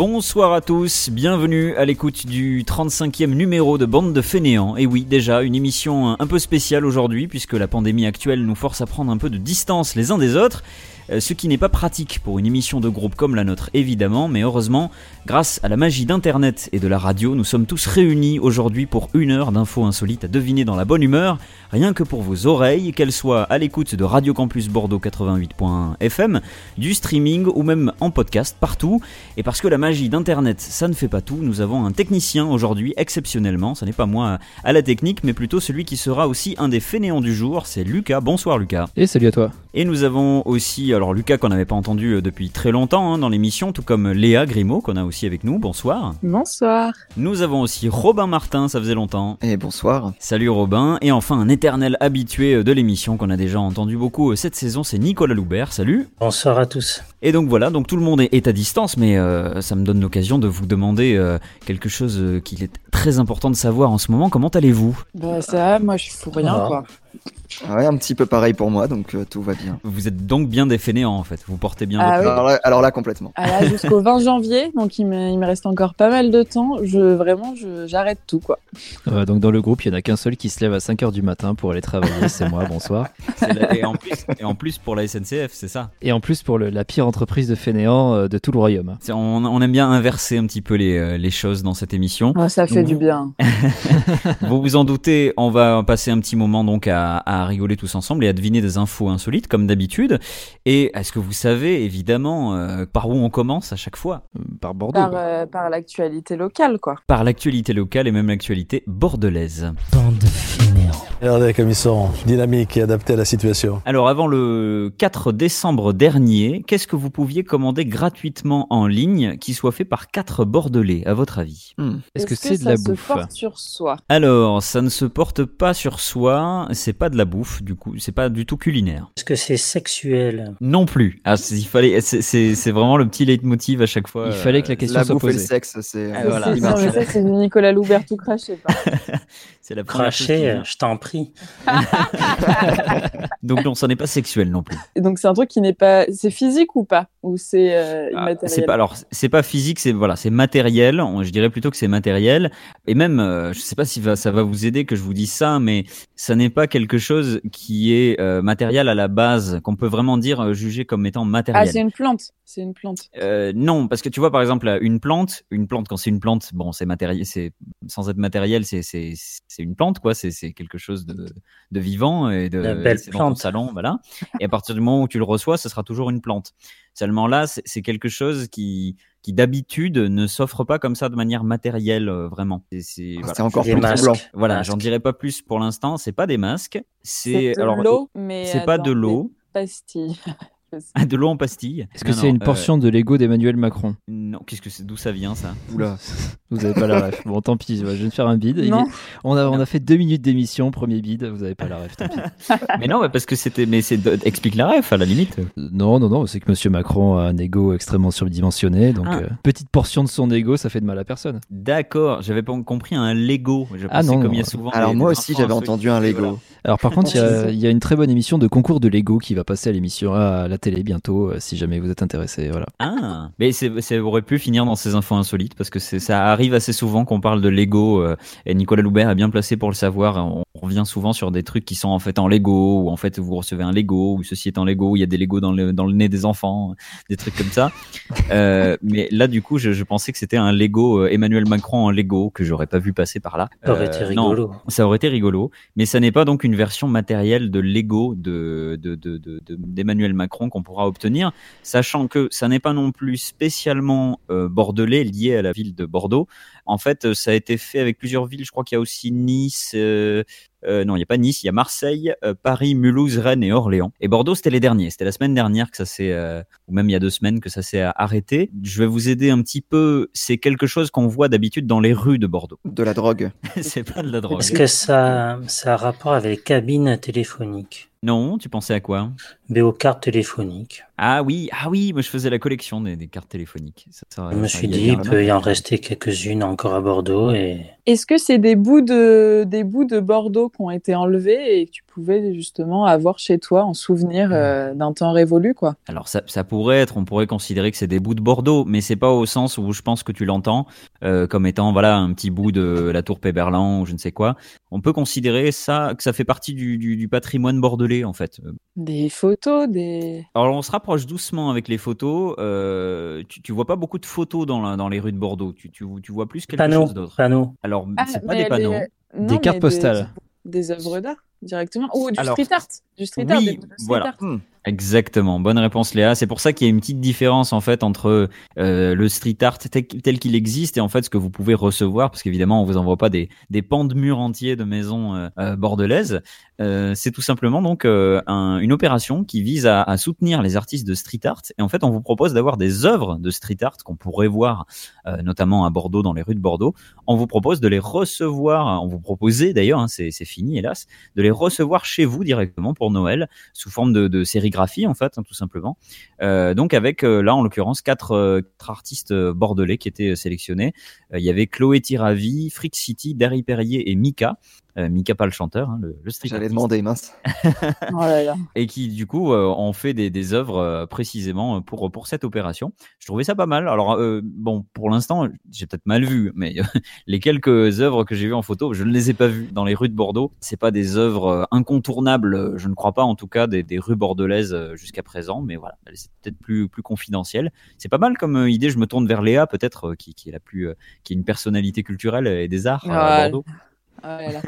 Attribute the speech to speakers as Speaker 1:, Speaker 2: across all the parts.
Speaker 1: Bonsoir à tous, bienvenue à l'écoute du 35e numéro de Bande de Fainéants. Et oui, déjà, une émission un peu spéciale aujourd'hui, puisque la pandémie actuelle nous force à prendre un peu de distance les uns des autres. Euh, ce qui n'est pas pratique pour une émission de groupe comme la nôtre évidemment, mais heureusement, grâce à la magie d'Internet et de la radio, nous sommes tous réunis aujourd'hui pour une heure d'infos insolites à deviner dans la bonne humeur, rien que pour vos oreilles, qu'elles soient à l'écoute de Radio Campus Bordeaux 88.fm, du streaming ou même en podcast partout. Et parce que la magie d'Internet, ça ne fait pas tout, nous avons un technicien aujourd'hui exceptionnellement, ce n'est pas moi à la technique, mais plutôt celui qui sera aussi un des fainéants du jour, c'est Lucas. Bonsoir Lucas.
Speaker 2: Et salut à toi.
Speaker 1: Et nous avons aussi, alors Lucas qu'on n'avait pas entendu euh, depuis très longtemps hein, dans l'émission, tout comme Léa Grimaud qu'on a aussi avec nous. Bonsoir.
Speaker 3: Bonsoir.
Speaker 1: Nous avons aussi Robin Martin, ça faisait longtemps.
Speaker 4: Et bonsoir.
Speaker 1: Salut Robin. Et enfin un éternel habitué euh, de l'émission qu'on a déjà entendu beaucoup euh, cette saison, c'est Nicolas Loubert. Salut.
Speaker 5: Bonsoir à tous.
Speaker 1: Et donc voilà, donc tout le monde est à distance, mais euh, ça me donne l'occasion de vous demander euh, quelque chose qu'il est très important de savoir en ce moment. Comment allez-vous?
Speaker 3: Bah ça, moi je fous rien
Speaker 5: Ah.
Speaker 3: quoi.
Speaker 4: Ouais, un petit peu pareil pour moi, donc euh, tout va bien.
Speaker 1: Vous êtes donc bien des fainéants en fait. Vous portez bien
Speaker 3: Ah
Speaker 1: votre...
Speaker 3: oui.
Speaker 4: Alors, là, alors là, complètement.
Speaker 3: Ah jusqu'au 20 janvier, donc il me, il me reste encore pas mal de temps. Je vraiment, je- j'arrête tout quoi.
Speaker 2: Euh, donc dans le groupe, il y en a qu'un seul qui se lève à 5h du matin pour aller travailler, c'est moi, bonsoir.
Speaker 1: La- et, en plus, et en plus pour la SNCF, c'est ça?
Speaker 2: Et en plus pour le- la pire entreprise de fainéants euh, de tout le royaume.
Speaker 1: On, on aime bien inverser un petit peu les, euh, les choses dans cette émission.
Speaker 3: Ça fait
Speaker 1: Donc,
Speaker 3: du bien.
Speaker 1: vous vous en doutez, on va passer un petit moment donc à, à rigoler tous ensemble et à deviner des infos insolites comme d'habitude. Et est-ce que vous savez évidemment euh, par où on commence à chaque fois?
Speaker 2: Euh, Par Bordeaux.
Speaker 3: Par, euh, par l'actualité locale quoi.
Speaker 1: Par l'actualité locale et même l'actualité bordelaise.
Speaker 6: Bande.
Speaker 7: Regardez comme ils sont dynamiques et adaptés à la situation.
Speaker 1: Alors avant le 4 décembre dernier, qu'est-ce que vous pouviez commander gratuitement en ligne qui soit fait par quatre bordelais à votre avis?
Speaker 4: Hmm.
Speaker 2: Est-ce que c'est de
Speaker 3: ça
Speaker 2: la
Speaker 3: se
Speaker 2: bouffe?
Speaker 3: porte sur soi?
Speaker 1: Alors, ça ne se porte pas sur soi, c'est pas de la bouffe du coup, c'est pas du tout culinaire.
Speaker 5: Est-ce que c'est sexuel?
Speaker 1: Non plus. Ah, c'est- il fallait, c'est- vraiment le petit leitmotiv à chaque fois.
Speaker 2: Il
Speaker 1: euh,
Speaker 2: fallait que la question
Speaker 4: La
Speaker 2: soit
Speaker 4: bouffe et le sexe, c'est.
Speaker 1: Ah, voilà.
Speaker 3: C'est ça, ça, Nicolas Loubert tout craché.
Speaker 1: c'est la première chose qui
Speaker 5: Cracher,
Speaker 1: vient.
Speaker 5: je t'en prie.
Speaker 1: Donc non, ça n'est pas sexuel non plus.
Speaker 3: Et donc c'est un truc qui n'est pas, c'est physique ou pas? Ou c'est euh,
Speaker 1: Ah,
Speaker 3: immatériel?
Speaker 1: c'est pas alors c'est pas physique, c'est voilà, c'est matériel. Je dirais plutôt que c'est matériel. Et même, euh, je sais pas si va- ça va vous aider que je vous dise ça, mais ça n'est pas quelque chose qui est euh, matériel à la base, qu'on peut vraiment dire euh, juger comme étant
Speaker 3: Ah,
Speaker 1: matériel.
Speaker 3: c'est une plante. C'est une plante.
Speaker 1: Euh, non, parce que tu vois par exemple une plante, une plante quand c'est une plante, bon c'est matériel, c'est sans être matériel, c'est c'est c'est une plante quoi, c'est c'est quelque chose de de vivant et de
Speaker 5: belle
Speaker 1: dans ton salon, voilà. Et à partir du moment où tu le reçois, ce sera toujours une plante. Seulement là, c'est quelque chose qui qui d'habitude ne s'offre pas comme ça de manière matérielle euh, vraiment. C'est c'est voilà.
Speaker 4: Encore
Speaker 5: Des
Speaker 4: plus
Speaker 5: masques.
Speaker 1: Voilà, j'en dirai pas plus pour l'instant. C'est pas des masques,
Speaker 3: C'est
Speaker 1: c'est
Speaker 3: de
Speaker 1: alors
Speaker 3: l'eau, mais
Speaker 1: c'est pas de l'eau,
Speaker 3: pastilles.
Speaker 1: Ah, de l'eau en pastille.
Speaker 2: Est-ce que c'est une
Speaker 1: euh,
Speaker 2: portion de l'ego d'Emmanuel Macron?
Speaker 1: Non, qu'est-ce que c'est D'où ça vient ça?
Speaker 4: Oula.
Speaker 2: Vous avez pas la ref. Bon, tant pis, je vais me faire un
Speaker 3: Non.
Speaker 2: est- On, a, on a fait deux minutes d'émission, premier bide, vous avez pas la ref, tant pis.
Speaker 1: Mais non, mais parce que c'était. Mais c'est de- explique la ref à la limite.
Speaker 2: Euh, Non, non, non, c'est que Monsieur Macron a un ego extrêmement surdimensionné, donc
Speaker 1: Ah.
Speaker 2: euh, petite portion de son ego, ça fait de mal à personne.
Speaker 1: D'accord, j'avais pas compris un Lego. Je
Speaker 2: Ah non,
Speaker 1: comme il y a souvent.
Speaker 4: Alors
Speaker 1: des-
Speaker 4: moi
Speaker 1: des
Speaker 4: aussi, j'avais entendu un Lego.
Speaker 1: voilà.
Speaker 2: Alors par contre, il y, a- il y a une très bonne émission de concours de Lego qui va passer à l'émission à la télé bientôt, euh, si jamais vous êtes intéressé. Voilà.
Speaker 1: Ah, mais c'est, ça aurait pu finir dans ces infos insolites parce que c'est, ça arrive assez souvent qu'on parle de Lego euh, et Nicolas Loubert est bien placé pour le savoir. On revient souvent sur des trucs qui sont en fait en Lego ou en fait vous recevez un Lego ou ceci est en Lego, il y a des Lego dans le, dans le nez des enfants, des trucs comme ça. Euh, mais là du coup je, je pensais que c'était un Lego euh, Emmanuel Macron en Lego que j'aurais pas vu passer par là.
Speaker 5: Ça aurait été
Speaker 1: non,
Speaker 5: rigolo.
Speaker 1: ça aurait été rigolo, mais ça n'est pas donc une version matérielle de Lego de, de, de, de- de- d'Emmanuel Macron qu'on pourra obtenir, sachant que ça n'est pas non plus spécialement euh, bordelais lié à la ville de Bordeaux. En fait, euh, ça a été fait avec plusieurs villes. Je crois qu'il y a aussi Nice. euh, euh, non, il n'y a pas Nice, il y a Marseille, euh, Paris, Mulhouse, Rennes et Orléans. Et Bordeaux, c'était les derniers. C'était la semaine dernière que ça s'est, euh, ou même il y a deux semaines que ça s'est arrêté. Je vais vous aider un petit peu. C'est quelque chose qu'on voit d'habitude dans les rues de Bordeaux.
Speaker 4: De la drogue.
Speaker 1: c'est pas de la drogue.
Speaker 5: Est-ce que ça, ça a rapport avec les cabines téléphoniques?
Speaker 1: Non, tu pensais à quoi?
Speaker 5: Mais aux cartes téléphoniques.
Speaker 1: Ah oui, ah oui, moi je faisais la collection des, des cartes téléphoniques. Ça- ça-
Speaker 5: Je me suis dit, il peut y en rester quelques-unes encore à Bordeaux. Et
Speaker 3: Est-ce que c'est des bouts de des bouts de Bordeaux qui ont été enlevés et que tu pouvais justement avoir chez toi en souvenir euh, d'un temps révolu, quoi?
Speaker 1: Alors ça, ça pourrait être, on pourrait considérer que c'est des bouts de Bordeaux, mais c'est pas au sens où je pense que tu l'entends euh, comme étant voilà un petit bout de la tour Péberlan ou je ne sais quoi. On peut considérer ça que ça fait partie du, du- du patrimoine bordelais en fait.
Speaker 3: Des photos, des
Speaker 1: Alors on se rapproche doucement avec les photos. Euh, tu, tu vois pas beaucoup de photos dans, la- dans les rues de Bordeaux. Tu, tu, tu vois plus quelque
Speaker 5: panneaux,
Speaker 1: chose d'autre.
Speaker 5: panneaux.
Speaker 1: Alors
Speaker 3: Ah,
Speaker 1: c'est pas des panneaux.
Speaker 3: les- non,
Speaker 2: Des cartes postales.
Speaker 3: Des œuvres d'art directement ou du
Speaker 1: Alors,
Speaker 3: street art, du street art, des street
Speaker 1: voilà.
Speaker 3: art.
Speaker 4: Hmm.
Speaker 1: Exactement, bonne réponse Léa. C'est pour ça qu'il y a une petite différence en fait entre euh, le street art tel, qu'il existe et en fait ce que vous pouvez recevoir, parce qu'évidemment on vous envoie pas des, des pans de murs entiers de maisons euh, euh, bordelaises. C'est tout simplement donc un- une opération qui vise à, soutenir les artistes de street art et en fait on vous propose d'avoir des œuvres de street art qu'on pourrait voir notamment à Bordeaux dans les rues de Bordeaux. On vous propose de les recevoir, on vous proposait d'ailleurs, hein, c'est fini hélas, de les recevoir chez vous directement pour Noël sous forme de, de en fait, hein, tout simplement. Euh, donc avec euh, là en l'occurrence quatre, euh, artistes bordelais qui étaient sélectionnés. Il y avait Chloé Tiravi, Frick City, Derry Perrier et Mika. Euh, Mika pas le chanteur, hein, le, le street
Speaker 4: J'allais demander, mince.
Speaker 3: Oh là là.
Speaker 1: Et qui du coup euh, ont fait des, des œuvres euh, précisément pour pour cette opération. Je trouvais ça pas mal. Alors euh, bon, pour l'instant, j'ai peut-être mal vu, mais les quelques œuvres que j'ai vues en photo, je ne les ai pas vues dans les rues de Bordeaux. C'est pas des œuvres euh, incontournables, je ne crois pas en tout cas des, des rues bordelaises euh, jusqu'à présent, mais voilà, c'est peut-être plus plus confidentiel. C'est pas mal comme idée. Je me tourne vers Léa, peut-être euh, qui, qui est la plus euh, qui est une personnalité culturelle et des arts euh, à
Speaker 3: Ouais.
Speaker 1: Bordeaux.
Speaker 3: Ah là là.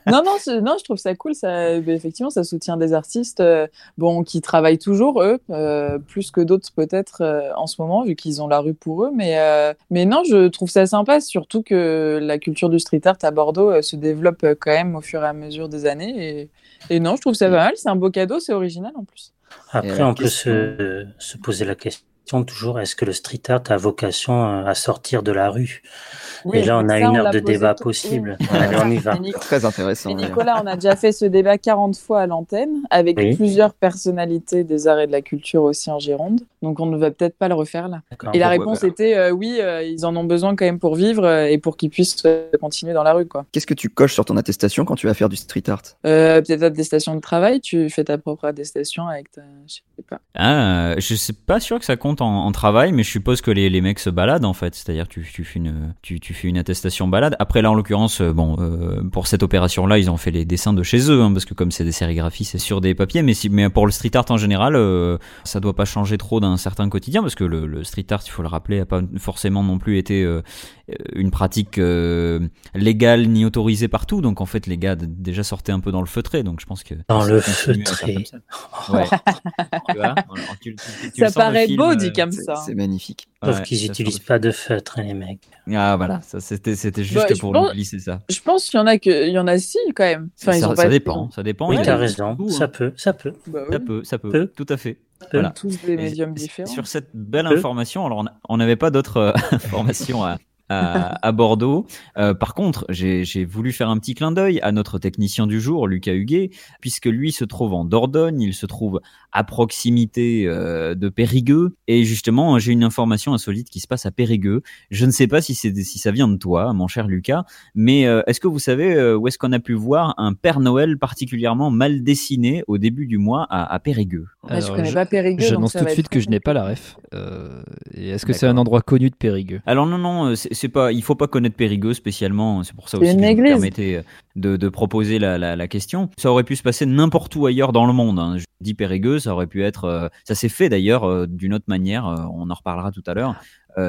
Speaker 3: non, non, non, je trouve ça cool. Ça, mais effectivement, ça soutient des artistes euh, bon, qui travaillent toujours, eux, euh, plus que d'autres peut-être euh, en ce moment, vu qu'ils ont la rue pour eux. Mais, euh, mais non, je trouve ça sympa, surtout que la culture du street art à Bordeaux euh, se développe euh, quand même au fur et à mesure des années. Et, et non, je trouve ça pas mal. C'est un beau cadeau, c'est original en plus.
Speaker 5: Après, on peut
Speaker 4: question-
Speaker 5: se, se poser la question toujours est-ce que le street art a vocation à sortir de la rue? Et là, on a
Speaker 3: ça,
Speaker 5: une heure de débat
Speaker 3: tout-
Speaker 5: possible. Allez, on y va.
Speaker 4: Très intéressant.
Speaker 3: Et. Nicolas, on a déjà fait ce débat 40 fois à l'antenne, avec
Speaker 5: Oui.
Speaker 3: plusieurs personnalités des arts et de la culture aussi en Gironde. Donc on ne va peut-être pas le refaire là. Et la réponse était euh, oui, euh, ils en ont besoin quand même pour vivre euh, et pour qu'ils puissent euh, continuer dans la rue. quoi.
Speaker 4: Qu'est-ce que tu coches sur ton attestation quand tu vas faire du street art?
Speaker 3: Euh, peut-être attestation de travail, tu fais ta propre attestation avec ta. Je sais pas.
Speaker 1: Ah, je suis pas sûr que ça compte en, en travail, mais je suppose que les, les mecs se baladent en fait. C'est-à-dire tu, tu fais une tu, tu fais une attestation balade. Après là en l'occurrence, euh, bon euh, pour cette opération là, ils ont fait les dessins de chez eux hein, parce que comme c'est des sérigraphies, c'est sur des papiers. Mais si mais pour le street art en général, euh, ça doit pas changer trop d'un certain quotidien parce que le, le street art, il faut le rappeler, a pas forcément non plus été euh, une pratique euh, légale ni autorisée partout. Donc en fait les gars déjà sortaient un peu dans le feutré. Donc je pense que
Speaker 5: Dans le feutré.
Speaker 1: ça. Ouais. tu vois, tu- tu- tu
Speaker 3: Ça
Speaker 1: le
Speaker 3: paraît
Speaker 1: film,
Speaker 3: beau
Speaker 1: euh,
Speaker 3: dit comme ça.
Speaker 4: c'est magnifique.
Speaker 5: Sauf
Speaker 1: ouais,
Speaker 5: qu'ils
Speaker 1: ça
Speaker 5: n'utilisent pas de feutre, hein, les mecs.
Speaker 1: Ah voilà, ça c'était c'était juste
Speaker 3: Bah, je
Speaker 1: pour
Speaker 3: pense-
Speaker 1: glisser ça.
Speaker 3: Je pense qu'il y en a que, il y en a si quand même. Enfin, ils
Speaker 1: ça,
Speaker 3: ont
Speaker 1: ça
Speaker 3: pas
Speaker 1: dépend, ça dépend.
Speaker 5: Oui,
Speaker 1: il y a
Speaker 5: t'as raison.
Speaker 1: tout,
Speaker 5: Ça
Speaker 1: hein.
Speaker 5: peut, ça peut.
Speaker 3: Bah oui.
Speaker 1: Ça peut, ça peut,
Speaker 5: Peut.
Speaker 1: tout à fait.
Speaker 5: Peut.
Speaker 1: Voilà.
Speaker 3: Tous des médiums différents.
Speaker 1: Sur cette belle
Speaker 5: Peu.
Speaker 1: information, alors on n'avait pas d'autres euh, informations à, à, à Bordeaux. Euh, par contre, j'ai voulu faire un petit clin d'œil à notre technicien du jour, Lucas Huguet, puisque lui se trouve en Dordogne, il se trouve à proximité euh, de Périgueux, et justement, j'ai une information insolite qui se passe à Périgueux. Je ne sais pas si c'est si ça vient de toi, mon cher Lucas, mais euh, est-ce que vous savez euh, où est-ce qu'on a pu voir un Père Noël particulièrement mal dessiné au début du mois à, à Périgueux?
Speaker 3: Ah, je
Speaker 2: Alors,
Speaker 3: connais pas Périgueux.
Speaker 2: J'annonce tout de suite
Speaker 3: être
Speaker 2: que je n'ai pas la ref. Euh, et Est-ce que c'est un endroit connu de Périgueux?
Speaker 1: Alors non non, c'est c'est pas, il faut pas connaître Périgueux spécialement. C'est pour ça aussi que je me permettais euh, de, de proposer la, la, la question. Ça aurait pu se passer n'importe où ailleurs dans le monde. hein. Je dis Périgueux, ça aurait pu être, euh, ça s'est fait d'ailleurs euh, d'une autre manière. on en reparlera tout à l'heure.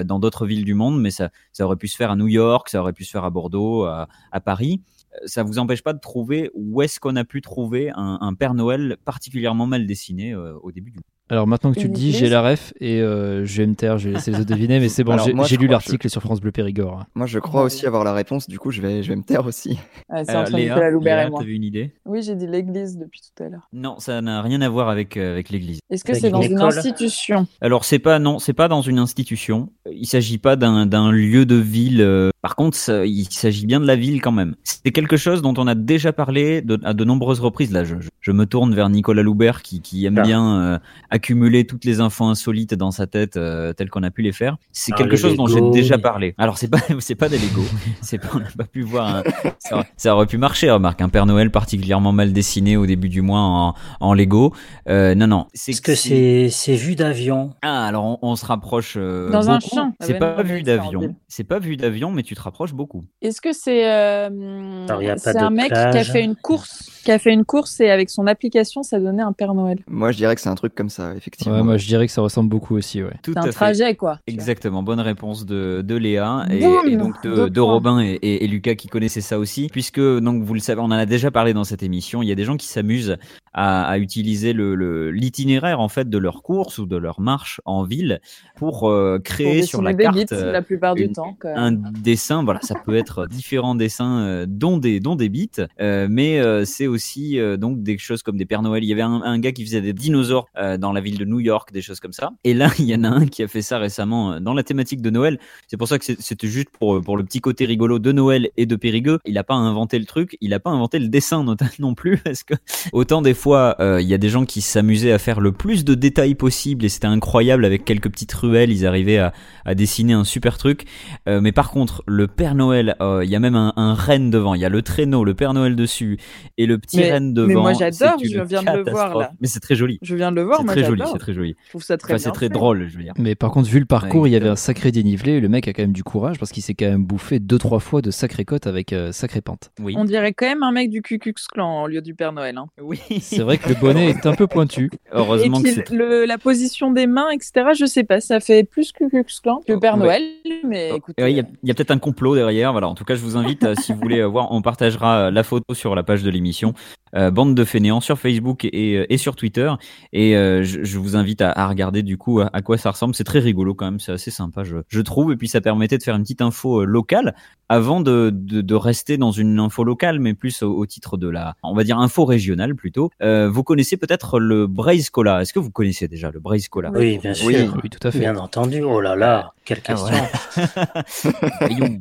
Speaker 1: dans d'autres villes du monde, mais ça, ça aurait pu se faire à New York, ça aurait pu se faire à Bordeaux, à, à Paris. Ça vous empêche pas de trouver où est-ce qu'on a pu trouver un, un Père Noël particulièrement mal dessiné euh, au début du.
Speaker 2: Alors maintenant que tu le dis, j'ai la ref et euh, je vais me taire, je vais laisser les autres deviner, mais c'est bon, j'ai
Speaker 4: je
Speaker 2: lu l'article sur France Bleu Périgord.
Speaker 4: Moi, je crois aussi avoir la réponse, du coup, je vais, je vais me taire aussi.
Speaker 3: Ouais, c'est entre
Speaker 1: Léa,
Speaker 3: Nicolas Loubert
Speaker 1: Léa,
Speaker 3: et moi.
Speaker 1: une idée
Speaker 3: Oui, j'ai dit l'église depuis tout à l'heure.
Speaker 1: Non, ça n'a rien à voir avec, euh, avec l'église.
Speaker 3: Est-ce que c'est dans
Speaker 5: une
Speaker 3: institution?
Speaker 1: Alors c'est pas non, c'est pas dans une institution. Il s'agit pas d'un d'un lieu de ville. euh, Par contre, ça- il s'agit bien de la ville quand même. C'est quelque chose dont on a déjà parlé de- à de nombreuses reprises. Là, je, je- je me tourne vers Nicolas Loubert qui, qui aime
Speaker 5: Ah.
Speaker 1: bien euh, accumuler toutes les infos insolites dans sa tête euh, telles qu'on a pu les faire. C'est
Speaker 5: Ah,
Speaker 1: quelque chose dont j'ai déjà parlé. Alors c'est pas c'est pas des Lego. c'est pas on n'a pas pu voir. un- ça, ça aurait pu marcher. Remarque un Père Noël particulièrement mal dessiné au début du mois en, en Lego. Euh, non non. C'est
Speaker 5: Est-ce que c'est c'est vu d'avion
Speaker 1: ah, alors on, on se rapproche. euh,
Speaker 3: Dans un champ.
Speaker 1: C'est
Speaker 3: Ah
Speaker 1: pas
Speaker 3: non,
Speaker 1: vu d'avion. C'est pas vu d'avion, mais tu te rapproches beaucoup.
Speaker 3: Est-ce que c'est euh, c'est un mec qui a fait une course qui a fait une course et avec son application ça donnait un Père Noël?
Speaker 4: Moi, je dirais que c'est un truc comme ça, effectivement.
Speaker 2: Ouais, moi je dirais que ça ressemble beaucoup aussi, ouais.
Speaker 1: Tout
Speaker 3: un
Speaker 1: fait.
Speaker 3: trajet quoi.
Speaker 1: Exactement, bonne réponse de, de Léa et,
Speaker 3: Boum,
Speaker 1: et donc de, de. Robin et, et- et Lucas qui connaissaient ça aussi, puisque donc vous le savez, on en a déjà parlé dans cette émission. Il y a des gens qui s'amusent à, à utiliser le le- l'itinéraire en fait de leur course ou de leur marche en ville pour euh,
Speaker 3: Pour
Speaker 1: créer sur la carte
Speaker 3: bits la plupart du temps. quand même.
Speaker 1: un dessin. Voilà, ça peut être différents dessins, euh, dont des dont des bits, euh, mais euh, c'est aussi euh, donc des choses comme des Pères Noël. Il y avait un, un gars qui faisait des dinosaures euh, dans la ville de New York, des choses comme ça. Et là, il y en a un qui a fait ça récemment euh, dans la thématique de Noël. C'est pour ça que c'était juste pour pour le petit côté rigolo de Noël et de Périgueux. Il a pas inventé le truc, il a pas inventé le dessin not- non plus, parce que autant des fois euh, il y a des gens qui s'amusaient à faire le plus de détails possible et c'était incroyable avec quelques petites ruelles, ils arrivaient à, à dessiner un super truc. Euh, mais par contre, le Père Noël, euh, il y a même un, un renne devant. Il y a le traîneau, le Père Noël dessus et le petit
Speaker 3: Mais-
Speaker 1: renne devant.
Speaker 3: mais moi, j'adore, je viens de le voir, là.
Speaker 1: Mais c'est très joli.
Speaker 3: Je viens de le voir, moi
Speaker 1: très joli, c'est très joli.
Speaker 3: Je trouve ça très
Speaker 1: Enfin, c'est très
Speaker 3: fait.
Speaker 1: drôle, je veux dire.
Speaker 2: Mais par contre, vu le parcours, il y avait
Speaker 1: exactement.
Speaker 2: un sacré dénivelé. Le mec a quand même du courage parce qu'il s'est quand même bouffé deux trois fois de sacrées côtes avec euh, sacrée pente.
Speaker 1: Oui.
Speaker 3: On dirait quand même un mec du Ku Klux Klan au lieu du Père Noël. hein.
Speaker 1: Oui.
Speaker 2: C'est vrai que le bonnet est un peu pointu.
Speaker 1: Heureusement
Speaker 3: et
Speaker 1: que c'est.
Speaker 3: le- la position des mains, etc. Je sais pas, ça fait plus Ku Klux Klan que Père
Speaker 1: Ouais.
Speaker 3: Noël, mais écoute.
Speaker 1: Ouais, Il y a, y a peut-être un complot derrière. Voilà. En tout cas, je vous invite, euh, si vous voulez euh, voir, on partagera euh, la photo sur la page de l'émission. Euh, bande de fainéants sur Facebook et, et, et sur Twitter. Et euh, je, je vous invite à, à regarder du coup à, à quoi ça ressemble. C'est très rigolo quand même, c'est assez sympa, je, je trouve. Et puis ça permettait de faire une petite info euh, locale avant de, de, de rester dans une info locale, mais plus au, au titre de la, on va dire info régionale plutôt. Euh, vous connaissez peut-être le Braise Cola. Est-ce que vous connaissez déjà le Braise Cola?
Speaker 5: Oui, bien sûr.
Speaker 4: Oui.
Speaker 2: Oui, tout à fait.
Speaker 5: Bien entendu. Oh là là, quelle
Speaker 1: Ah,
Speaker 5: question.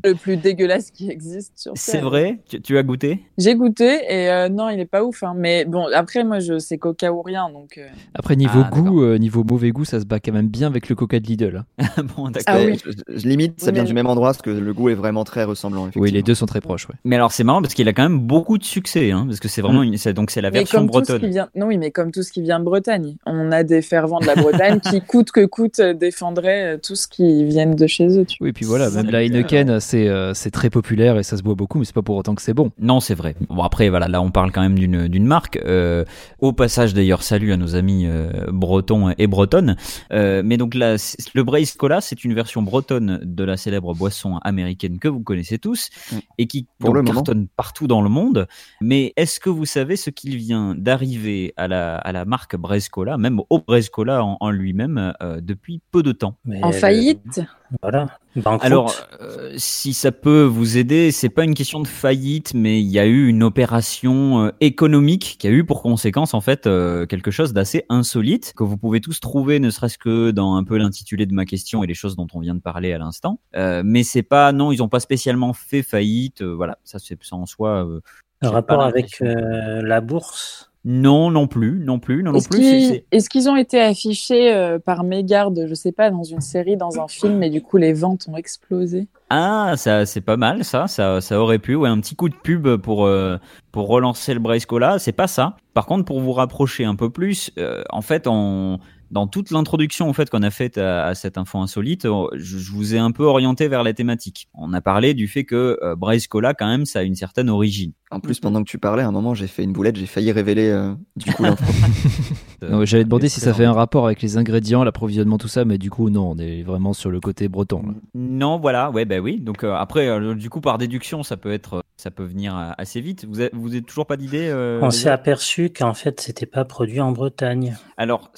Speaker 3: Le plus dégueulasse qui existe sur
Speaker 1: C'est vrai? Tu, tu as goûté?
Speaker 3: J'ai goûté et euh, non, il est pas ouf. hein. Mais bon, après, moi, je sais coca ou rien. Donc, euh,
Speaker 2: Après, niveau
Speaker 1: Ah,
Speaker 2: goût, euh, niveau mauvais goût, ça se bat quand même bien avec le coca de Lidl. hein.
Speaker 1: Bon, d'accord.
Speaker 3: Ah
Speaker 4: Mais
Speaker 3: oui.
Speaker 4: je- je- limite, ça
Speaker 3: Oui,
Speaker 4: vient
Speaker 3: mais-
Speaker 4: du même endroit, parce que le goût est vraiment très ressemblant.
Speaker 2: Oui, les deux sont très proches. Ouais.
Speaker 1: Mais alors c'est marrant parce qu'il a quand même beaucoup de succès, hein, parce que c'est vraiment une, c'est- donc c'est la version
Speaker 3: comme tout ce
Speaker 1: bretonne.
Speaker 3: qui vient, non, oui, mais comme tout ce qui vient de Bretagne, on a des fervents de la Bretagne qui, coûte que coûte, euh, défendraient tout ce qui vient de chez eux. Tu vois.
Speaker 2: Oui, puis voilà, même la Heineken, c'est euh, c'est très populaire et ça se boit beaucoup, mais c'est pas pour autant que c'est bon.
Speaker 1: Non, c'est vrai. Bon après voilà, là on parle quand même d'une d'une marque. Euh, au passage d'ailleurs, salut à nos amis euh, bretons et bretonnes. Euh, mais donc le Braise Cola, c'est une version bretonne de la célèbre boisson américaine que vous connaissez tous et qui
Speaker 4: Pour
Speaker 1: donc,
Speaker 4: le moment.
Speaker 1: cartonne partout dans le monde. Mais est-ce que vous savez ce qu'il vient d'arriver à la à la marque Braise Cola, même au Braise Cola en, en lui-même euh, depuis peu de temps?
Speaker 5: Mais,
Speaker 3: En
Speaker 5: euh,
Speaker 3: faillite?
Speaker 5: Voilà.
Speaker 1: Alors, euh, si ça peut vous aider, c'est pas une question de faillite, mais il y a eu une opération euh, économique qui a eu pour conséquence en fait euh, quelque chose d'assez insolite que vous pouvez tous trouver, ne serait-ce que dans un peu l'intitulé de ma question et les choses dont on vient de parler à l'instant. Euh, mais c'est pas, non, ils ont pas spécialement fait faillite. euh, voilà, ça c'est ça en soi. euh,
Speaker 5: Un
Speaker 1: j'ai
Speaker 5: rapport avec euh, la bourse.
Speaker 1: Non, non plus, non plus, non, plus.
Speaker 3: est-ce qu'ils ont été affichés euh, par mégarde, je sais pas, dans une série, dans un film, et du coup les ventes ont explosé?
Speaker 1: Ah, ça c'est pas mal, ça, ça, ça aurait pu, ouais, un petit coup de pub pour euh, pour relancer le Brace Cola, c'est pas ça. Par contre, pour vous rapprocher un peu plus, euh, en fait, on dans toute l'introduction en fait qu'on a faite à, à cette info insolite, je, je vous ai un peu orienté vers la thématique. On a parlé du fait que euh, Brace Cola, quand même, ça a une certaine origine.
Speaker 4: En plus, pendant que tu parlais, à un moment, j'ai fait une boulette, j'ai failli révéler euh, du coup l'intro.
Speaker 1: Euh,
Speaker 2: J'allais demander si ça fait un rapport avec les ingrédients, l'approvisionnement, tout ça, mais du coup, non, on est vraiment sur le côté breton. là.
Speaker 1: Non, voilà, ouais, bah oui. Donc euh, après, euh, du coup, par déduction, ça peut être, ça peut venir assez vite. Vous avez, vous avez toujours pas d'idée euh,
Speaker 5: On s'est aperçu qu'en fait, c'était pas produit en Bretagne.
Speaker 1: Alors,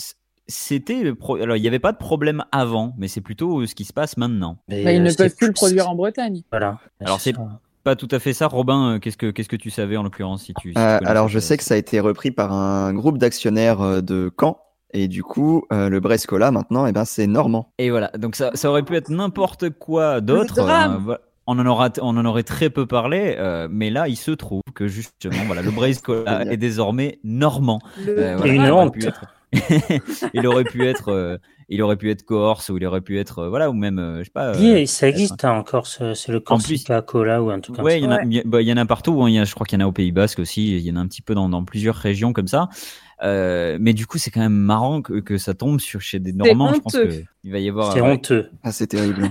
Speaker 1: c'était le pro- alors il n'y avait pas de problème avant, mais c'est plutôt ce qui se passe maintenant.
Speaker 5: Mais,
Speaker 3: Bah, ils
Speaker 5: euh,
Speaker 3: ne peuvent plus le produire en Bretagne.
Speaker 5: Voilà.
Speaker 1: Alors, c'est-. Pas tout à fait ça, Robin. euh, Qu'est-ce que qu'est-ce que tu savais en l'occurrence si tu, si
Speaker 4: Euh, alors, je sais que ça a été repris par un groupe d'actionnaires euh, de Caen. Et du coup, euh, le Brescola, maintenant, eh ben, c'est normand.
Speaker 1: Et voilà, donc ça, ça aurait pu être n'importe quoi d'autre. Euh, voilà. on en, aura, on en aurait très peu parlé, euh, mais là, il se trouve que justement, voilà, le Braise Cola
Speaker 4: Génial.
Speaker 1: est désormais normand.
Speaker 3: Le
Speaker 1: Euh, voilà,
Speaker 5: Et une honte.
Speaker 1: être- il aurait pu être, euh, il aurait pu être corse ou il aurait pu être, euh, voilà, ou même, euh, je sais pas. euh,
Speaker 5: Oui, ça existe hein, encore, ce- c'est le
Speaker 1: En plus-
Speaker 5: Corsica Cola ou un truc comme
Speaker 1: Ouais,
Speaker 5: ça.
Speaker 1: il en
Speaker 3: Ouais.
Speaker 1: a- bah, il y en a partout. hein. Il y a, je crois qu'il y en a au Pays Basque aussi. Il y en a un petit peu dans, dans plusieurs régions comme ça. Euh, mais du coup, c'est quand même marrant que, que ça tombe sur chez des Normands. Je pense que il va y avoir.
Speaker 5: C'est honteux.
Speaker 4: Ah, c'est terrible.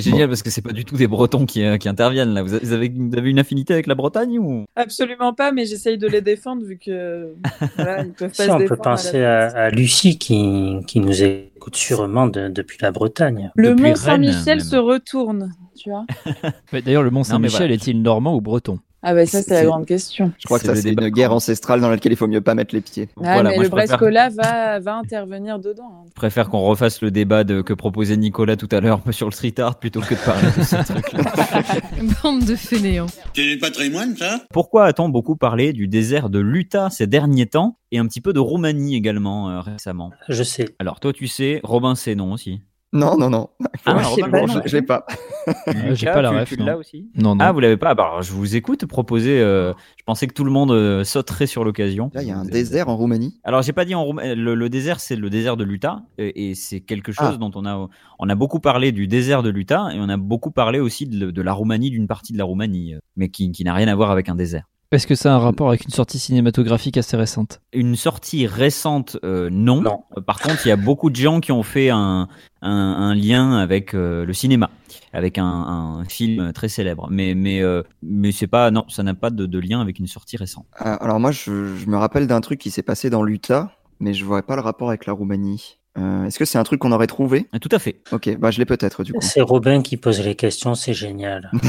Speaker 1: C'est génial parce que c'est pas du tout des Bretons qui, euh, qui interviennent là. Vous avez, vous avez- une affinité avec la Bretagne ou?
Speaker 3: Absolument pas, mais j'essaye de les défendre vu que voilà, ils peuvent pas
Speaker 5: Si,
Speaker 3: se
Speaker 5: on peut
Speaker 3: à
Speaker 5: penser à, Lucie qui, qui nous écoute sûrement de- depuis la Bretagne.
Speaker 3: Le
Speaker 1: depuis
Speaker 3: Mont Saint-Michel se retourne, tu vois.
Speaker 2: D'ailleurs, le Mont Saint-Michel
Speaker 1: voilà.
Speaker 2: est-il normand ou breton?
Speaker 3: Ah bah ça c'est la grande question.
Speaker 4: Je crois que
Speaker 1: C'est
Speaker 4: ça,
Speaker 1: le
Speaker 4: c'est une guerre ancestrale dans laquelle il faut mieux pas mettre les pieds.
Speaker 3: Ah,
Speaker 1: Voilà,
Speaker 3: mais
Speaker 1: moi,
Speaker 3: le
Speaker 1: je préfère-
Speaker 3: Brescola va, va intervenir dedans. hein.
Speaker 1: Je préfère qu'on refasse le débat de, que proposait Nicolas tout à l'heure sur le street art plutôt que de parler de ce truc-là.
Speaker 6: Bande de fainéants.
Speaker 8: C'est du patrimoine, ça?
Speaker 1: Pourquoi a-t-on beaucoup parlé du désert de l'Utah ces derniers temps et un petit peu de Roumanie également euh, récemment?
Speaker 5: Je sais.
Speaker 1: Alors toi tu sais, Robin c'est non aussi.
Speaker 4: Non, non, non.
Speaker 1: Ah,
Speaker 3: je sais
Speaker 1: Robin,
Speaker 3: pas,
Speaker 4: je, l'ai pas.
Speaker 2: J'ai
Speaker 1: Lucas,
Speaker 2: pas la
Speaker 1: tu-
Speaker 2: ref.
Speaker 1: tu
Speaker 2: non.
Speaker 1: l'as aussi?
Speaker 2: Non, non.
Speaker 1: Ah vous l'avez pas? Bah, alors, je vous écoute proposer. euh, je pensais que tout le monde euh, sauterait sur l'occasion.
Speaker 4: Là, il y a un désert en Roumanie.
Speaker 1: Alors j'ai pas dit en Roumanie. Le, le désert c'est le désert de l'Utah et, et c'est quelque chose
Speaker 4: Ah.
Speaker 1: dont on a on a beaucoup parlé du désert de l'Utah et on a beaucoup parlé aussi de, de la Roumanie d'une partie de la Roumanie euh, mais qui, qui n'a rien à voir avec un désert.
Speaker 2: Est-ce que ça a un rapport avec une sortie cinématographique assez récente?
Speaker 1: Une sortie récente, euh, non.
Speaker 5: Non.
Speaker 1: Euh, Par contre, il y a beaucoup de gens qui ont fait un, un, un lien avec euh, le cinéma, avec un, un film très célèbre. Mais mais euh, mais c'est pas non, ça n'a pas de, de lien avec une sortie récente.
Speaker 4: Alors moi, je, je me rappelle d'un truc qui s'est passé dans l'Utah, mais je vois pas le rapport avec la Roumanie. Euh, Est-ce que c'est un truc qu'on aurait trouvé?
Speaker 1: Ah, Tout à fait.
Speaker 4: Ok, bah je l'ai peut-être du coup.
Speaker 5: C'est Robin qui pose les questions, c'est génial.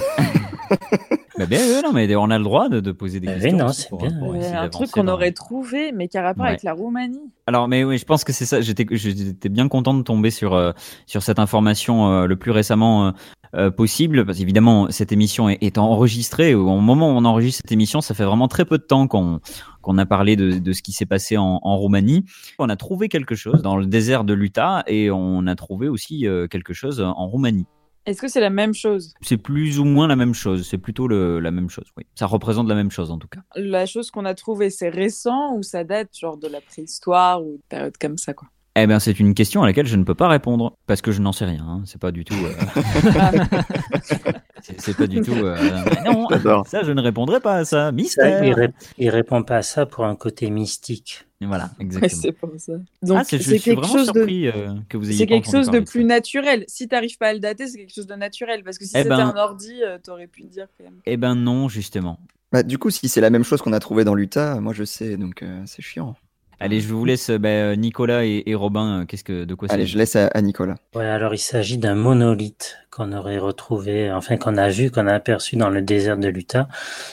Speaker 1: Bah, bien, ouais, non, mais on a le droit de, de poser des
Speaker 5: oui,
Speaker 1: questions.
Speaker 5: non, c'est bien.
Speaker 1: pour
Speaker 3: un truc qu'on
Speaker 1: dans-
Speaker 3: aurait trouvé, mais qui a rapport
Speaker 1: Ouais.
Speaker 3: avec la Roumanie.
Speaker 1: Alors, mais oui, je pense que c'est ça. J'étais, j'étais bien content de tomber sur euh, sur cette information euh, le plus récemment euh, euh, possible, parce qu'évidemment cette émission est, est enregistrée. Au moment où on enregistre cette émission, ça fait vraiment très peu de temps qu'on qu'on a parlé de, de ce qui s'est passé en, en Roumanie. On a trouvé quelque chose dans le désert de l'Utah et on a trouvé aussi euh, quelque chose en Roumanie.
Speaker 3: Est-ce que c'est la même chose?
Speaker 1: C'est plus ou moins la même chose. C'est plutôt le, la même chose. Oui, ça représente la même chose en tout cas.
Speaker 3: La chose qu'on a trouvée, c'est récent ou ça date genre de la préhistoire ou de période comme ça quoi?
Speaker 1: Eh bien, c'est une question à laquelle je ne peux pas répondre parce que je n'en sais rien. hein. C'est pas du tout. euh, c'est pas du tout. euh, non,
Speaker 4: J'adore.
Speaker 1: ça, je ne répondrai pas à ça.
Speaker 5: Ça,
Speaker 1: Mystère.
Speaker 5: il, ré- il répond pas à ça pour un côté mystique.
Speaker 1: Voilà,
Speaker 3: Ouais,
Speaker 1: exactement.
Speaker 3: c'est pour ça. Donc
Speaker 1: ah, c'est, je
Speaker 3: c'est
Speaker 1: suis
Speaker 3: quelque
Speaker 1: vraiment
Speaker 3: chose de
Speaker 1: euh, que vous ayez
Speaker 3: c'est quelque chose de plus naturel. Si t'arrives pas à le dater, c'est quelque chose de naturel parce que si
Speaker 1: Eh
Speaker 3: c'était
Speaker 1: ben-
Speaker 3: un ordi, euh, t'aurais pu le dire quand même.
Speaker 1: Eh ben non, justement.
Speaker 4: Bah, du coup, si c'est la même chose qu'on a trouvé dans l'Utah, moi je sais, donc euh, c'est chiant.
Speaker 1: Allez, je vous laisse, euh, ben, Nicolas et, et Robin. euh, Qu'est-ce que, de quoi
Speaker 4: Allez, je laisse à, à Nicolas.
Speaker 5: Ouais, alors il s'agit d'un monolithe qu'on aurait retrouvé, enfin qu'on a vu, qu'on a aperçu dans le désert de l'Utah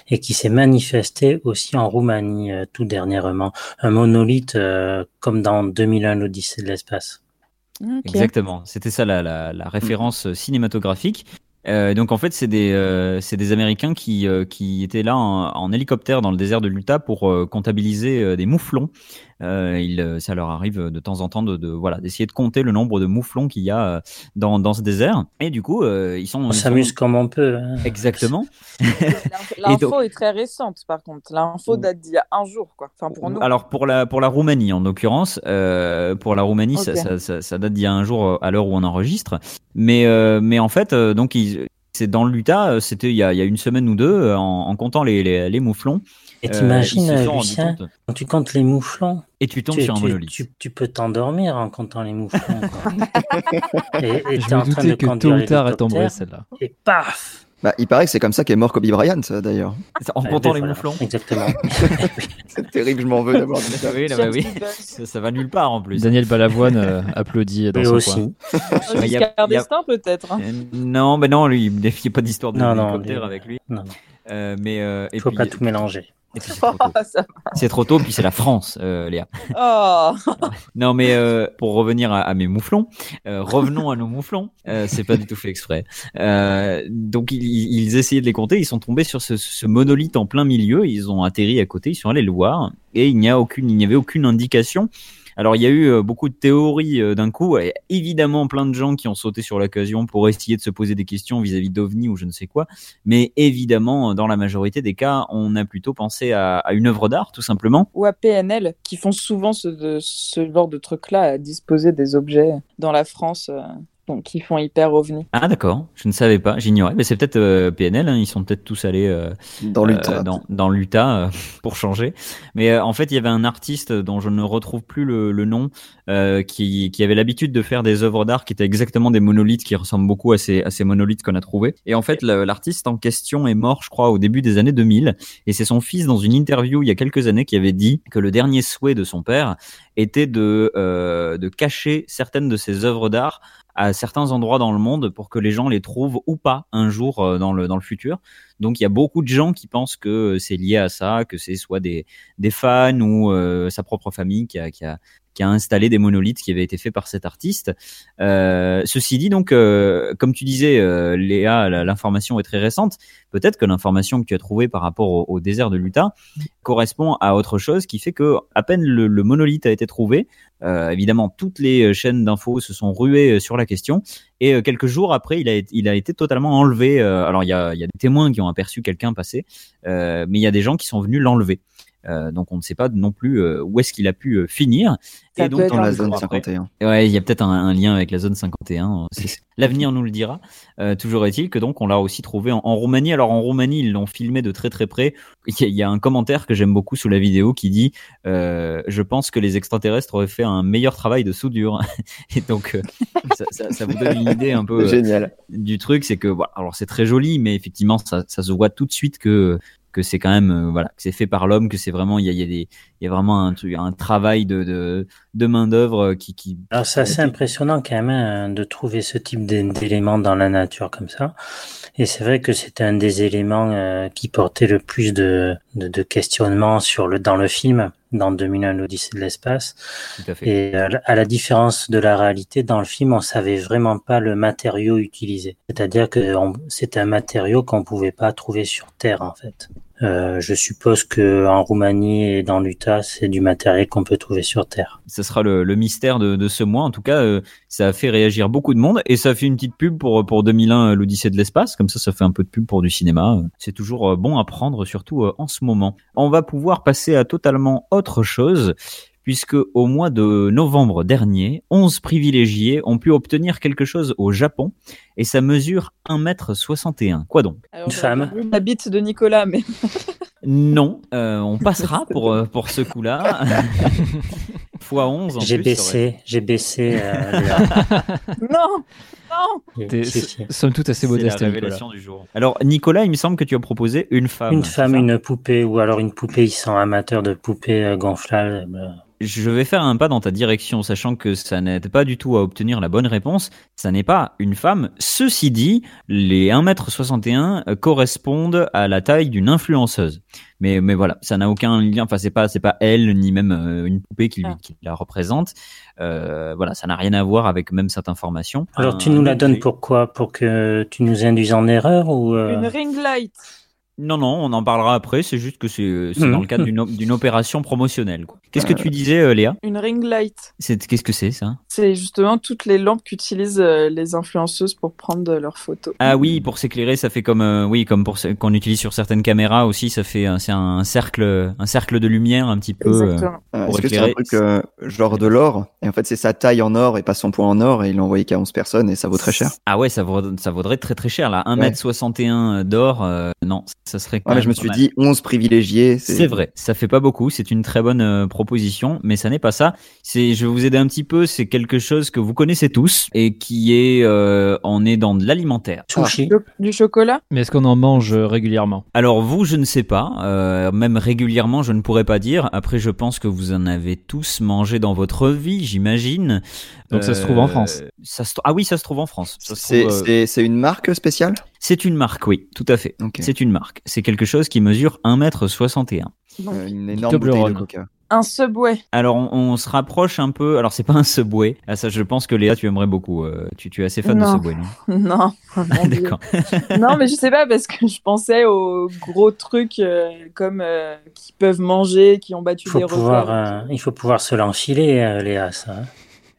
Speaker 5: et qui s'est manifesté aussi en Roumanie euh, tout dernièrement. Un monolithe euh, comme dans 2001 l'Odyssée de l'espace.
Speaker 1: Exactement. C'était ça la, la, la référence cinématographique. Euh, donc en fait, c'est des euh, c'est des Américains qui euh, qui étaient là en, en hélicoptère dans le désert de l'Utah pour euh, comptabiliser euh, des mouflons. Euh, il, euh, ça leur arrive de temps en temps de, de voilà d'essayer de compter le nombre de mouflons qu'il y a euh, dans dans ce désert. Et du coup, euh, ils sont
Speaker 5: On s'amuse
Speaker 1: sont-
Speaker 5: comme on peut. hein.
Speaker 1: exactement.
Speaker 3: L'info-
Speaker 1: donc-
Speaker 3: est très récente par contre. L'info date d'il y a un jour quoi. Enfin pour nous.
Speaker 1: Alors pour la pour la Roumanie en l'occurrence, euh, pour la Roumanie, ça,
Speaker 3: Ok.
Speaker 1: ça, ça, ça date d'il y a un jour à l'heure où on enregistre. Mais euh, mais en fait, donc ils- c'est dans l'Utah, c'était il y a, il y a une semaine ou deux, en, en comptant les, les, les mouflons.
Speaker 5: Et
Speaker 1: euh,
Speaker 5: t'imagines,
Speaker 1: rendus
Speaker 5: Lucien, quand tu comptes les mouflons,
Speaker 1: Et tu tombes
Speaker 5: tu,
Speaker 1: sur un monolithe.
Speaker 5: tu- tu peux t'endormir en comptant les mouflons. quoi. et et
Speaker 2: Je
Speaker 5: t'es en
Speaker 2: me
Speaker 5: train de
Speaker 2: que tôt ou tard elle tomberait celle-là.
Speaker 5: et paf
Speaker 4: Bah, il paraît que c'est comme ça qu'est mort Kobe Bryant, euh, d'ailleurs.
Speaker 1: En
Speaker 5: Eh
Speaker 1: comptant
Speaker 5: ben
Speaker 1: les
Speaker 5: voilà,
Speaker 1: mouflons.
Speaker 5: Exactement.
Speaker 4: C'est terrible, je m'en veux d'avoir dit ça.
Speaker 1: oui, non, bah oui. Ça, ça va nulle part en plus.
Speaker 2: Daniel Balavoine euh, applaudit dans
Speaker 5: Lui
Speaker 2: son coin.
Speaker 5: aussi.
Speaker 1: il a- il
Speaker 3: d'Estaing peut-être. hein.
Speaker 1: Euh, non, mais non, lui, il n'y a pas d'histoire de
Speaker 5: Non, non,
Speaker 1: hélicoptère
Speaker 5: lui-
Speaker 1: avec lui.
Speaker 5: Non, non,
Speaker 1: Euh, mais euh, et
Speaker 5: il faut
Speaker 1: puis,
Speaker 5: pas tout mélanger.
Speaker 1: Et puis c'est trop tôt.
Speaker 3: Oh, ça-
Speaker 1: C'est trop tôt, puis c'est la France, euh, Léa.
Speaker 3: oh.
Speaker 1: Non, mais euh, pour revenir à, à mes mouflons, euh, revenons à nos mouflons. Euh, c'est pas du tout fait exprès. Euh, donc ils, ils essayaient de les compter, ils sont tombés sur ce, ce monolithe en plein milieu, ils ont atterri à côté, ils sont allés le voir, et il n'y a aucune, il n'y avait aucune indication. Alors il y a eu euh, beaucoup de théories euh, d'un coup, et évidemment plein de gens qui ont sauté sur l'occasion pour essayer de se poser des questions vis-à-vis d'OVNI ou je ne sais quoi, mais évidemment dans la majorité des cas, on a plutôt pensé à, une œuvre d'art tout simplement.
Speaker 3: Ou à PNL, qui font souvent ce, ce genre de truc-là, à disposer des objets dans la France, euh, donc qui font hyper ovni.
Speaker 1: Ah d'accord, je ne savais pas, j'ignorais. Mais c'est peut-être euh, PNL, hein, ils sont peut-être tous allés euh,
Speaker 4: Dans l'Utah.
Speaker 1: euh, dans, dans l'Utah euh, pour changer. Mais euh, en fait, il y avait un artiste dont je ne retrouve plus le, le nom euh, qui, qui avait l'habitude de faire des œuvres d'art qui étaient exactement des monolithes qui ressemblent beaucoup à ces, à ces monolithes qu'on a trouvés. Et en fait, l'artiste en question est mort, je crois, au début des années 2000. Et c'est son fils dans une interview il y a quelques années qui avait dit que le dernier souhait de son père était de, euh, de cacher certaines de ses œuvres d'art à certains endroits dans le monde pour que les gens les trouvent ou pas un jour euh, dans le dans le futur. Donc il y a beaucoup de gens qui pensent que c'est lié à ça, que c'est soit des des fans ou euh, sa propre famille qui a qui a qui a installé des monolithes qui avaient été faits par cet artiste. Euh, ceci dit, donc, euh, comme tu disais, euh, Léa, l'information est très récente. Peut-être que l'information que tu as trouvée par rapport au, désert de l'Utah correspond à autre chose qui fait que à peine le, monolithe a été trouvé, évidemment toutes les chaînes d'infos se sont ruées sur la question et quelques jours après il a, été- totalement enlevé. Alors il y a, y a des témoins qui ont aperçu quelqu'un passer, mais il y a des gens qui sont venus l'enlever. Euh, donc on ne sait pas non plus euh, où est-ce qu'il a pu euh, finir.
Speaker 3: Ça
Speaker 1: et donc
Speaker 4: Dans la zone
Speaker 1: jours après-
Speaker 4: 51.
Speaker 1: Ouais, il y a peut-être un, un lien avec la zone 51. c'est- L'avenir nous le dira. Euh, toujours est-il que donc on l'a aussi trouvé en, en Roumanie. Alors en Roumanie, ils l'ont filmé de très très près. Il y, y a un commentaire que j'aime beaucoup sous la vidéo qui dit euh, Je pense que les extraterrestres auraient fait un meilleur travail de soudure. Et donc euh, ça, ça, ça vous donne une idée un peu
Speaker 4: Génial.
Speaker 1: du truc, c'est que voilà, alors c'est très joli, mais effectivement ça, ça se voit tout de suite que que c'est quand même euh, voilà que c'est fait par l'homme, que c'est vraiment il y a, il y a des il y a vraiment un truc un travail de de, de main d'œuvre qui qui
Speaker 5: Alors c'est assez impressionnant quand même hein, de trouver ce type d'é- d'éléments dans la nature comme ça. Et c'est vrai que c'était un des éléments euh, qui portait le plus de, de, de questionnements sur le, dans le film, dans 2001 l'Odyssée de l'espace. Et à la- à la différence de la réalité, dans le film, on savait vraiment pas le matériau utilisé. C'est-à-dire que c'est un matériau qu'on pouvait pas trouver sur Terre en fait. Euh, je suppose que en Roumanie et dans l'Utah, c'est du matériel qu'on peut trouver sur Terre.
Speaker 1: Ce sera le, le mystère de, de ce mois. En tout cas, euh, ça a fait réagir beaucoup de monde et ça a fait une petite pub pour pour 2001 euh, l'Odyssée de l'espace. Comme ça, ça fait un peu de pub pour du cinéma. Euh, C'est toujours bon à prendre, surtout en ce moment. On va pouvoir passer à totalement autre chose. Puisque au mois de novembre dernier, 11 privilégiés ont pu obtenir quelque chose au Japon et ça mesure 1m61. Quoi donc?
Speaker 3: Alors,
Speaker 5: Une femme.
Speaker 3: La bite de Nicolas, mais
Speaker 1: Non, euh, on passera pour, euh, pour ce coup-là. Fois 11 en
Speaker 5: J'ai baissé, j'ai baissé. Euh,
Speaker 3: non.
Speaker 2: T'es somme toute assez
Speaker 1: C'est la
Speaker 2: modeste, Nicolas.
Speaker 1: révélation du jour. Alors, Nicolas, il me semble que tu as proposé une femme.
Speaker 5: Une femme, une poupée, ou alors une poupée, ils sont amateurs de poupées euh, gonflables. euh,
Speaker 1: Je vais faire un pas dans ta direction, sachant que ça n'aide pas du tout à obtenir la bonne réponse. Ça n'est pas une femme. Ceci dit, les 1m61 euh, correspondent à la taille d'une influenceuse. Mais, mais voilà, ça n'a aucun lien. Enfin, c'est pas, c'est pas elle, ni même euh, une poupée qui, lui-
Speaker 3: Ah.
Speaker 1: qui la représente. Euh, voilà, ça n'a rien à voir avec même cette information.
Speaker 5: Alors,
Speaker 1: Un-
Speaker 5: tu nous la donnes
Speaker 1: objet-
Speaker 5: pourquoi Pour que tu nous induises en erreur ou euh,
Speaker 3: Une ring light.
Speaker 1: Non, non, on en parlera après. C'est juste que c'est
Speaker 5: Mhm.
Speaker 1: dans le cadre d'une op- d'une opération promotionnelle. Qu'est-ce que tu disais, euh, Léa?
Speaker 3: Une ring light.
Speaker 1: C'est Qu'est-ce que c'est ça?
Speaker 3: C'est justement toutes les lampes qu'utilisent euh, les influenceuses pour prendre leurs photos.
Speaker 1: Ah oui, pour s'éclairer, ça fait comme euh, oui, comme pour ce- qu'on utilise sur certaines caméras aussi. Ça fait un- c'est un cercle, un cercle de lumière un petit peu. euh,
Speaker 3: Exactement.
Speaker 4: Euh,
Speaker 1: Pour
Speaker 4: Est-ce que c'est un
Speaker 1: éclairer.
Speaker 4: truc euh, genre de l'or? Et en fait, c'est sa taille en or et pas son poids en or et il l'a envoyé qu'à 11 personnes et ça vaut très cher.
Speaker 1: Ah ouais, ça vaudrait, ça vaudrait très très cher là. 1m61 d'or, euh, non, ça serait. Quand
Speaker 4: Ouais, mais
Speaker 1: même
Speaker 4: je me suis
Speaker 1: mal.
Speaker 4: dit 11 privilégiés.
Speaker 1: C'est vrai, ça fait pas beaucoup, c'est une très bonne euh, proposition, mais ça n'est pas ça. C'est, je vais vous aider un petit peu, c'est quelque chose que vous connaissez tous et qui est, euh, on est dans de l'alimentaire.
Speaker 5: sushi
Speaker 3: Do- Du chocolat?
Speaker 2: Mais est-ce qu'on en mange euh, régulièrement?
Speaker 1: Alors vous, je ne sais pas, euh, même régulièrement, je ne pourrais pas dire. Après, je pense que vous en avez tous mangé dans votre vie, j'imagine.
Speaker 2: Donc ça se trouve en France.
Speaker 1: ça se- Ah oui, ça se trouve en France.
Speaker 4: C'est
Speaker 1: euh,
Speaker 4: c'est- une marque spéciale?
Speaker 1: C'est une marque, oui, tout à fait.
Speaker 4: Ok.
Speaker 1: C'est une marque. C'est quelque chose qui mesure 1m61.
Speaker 3: Donc,
Speaker 4: Euh, Une énorme bouteille de coca.
Speaker 3: un Subway.
Speaker 1: Alors, on, on se rapproche un peu. Alors, c'est pas un Subway. Ah, ça, je pense que Léa, tu aimerais beaucoup. Euh, tu, tu es assez fan
Speaker 3: Non.
Speaker 1: de Subway, non?
Speaker 3: Non.
Speaker 1: D'accord.
Speaker 3: non, mais je sais pas parce que je pensais aux gros trucs euh, comme euh, qui peuvent manger, qui ont battu
Speaker 5: faut
Speaker 3: des records.
Speaker 5: euh, il faut pouvoir se l'enfiler, euh, Léa, ça.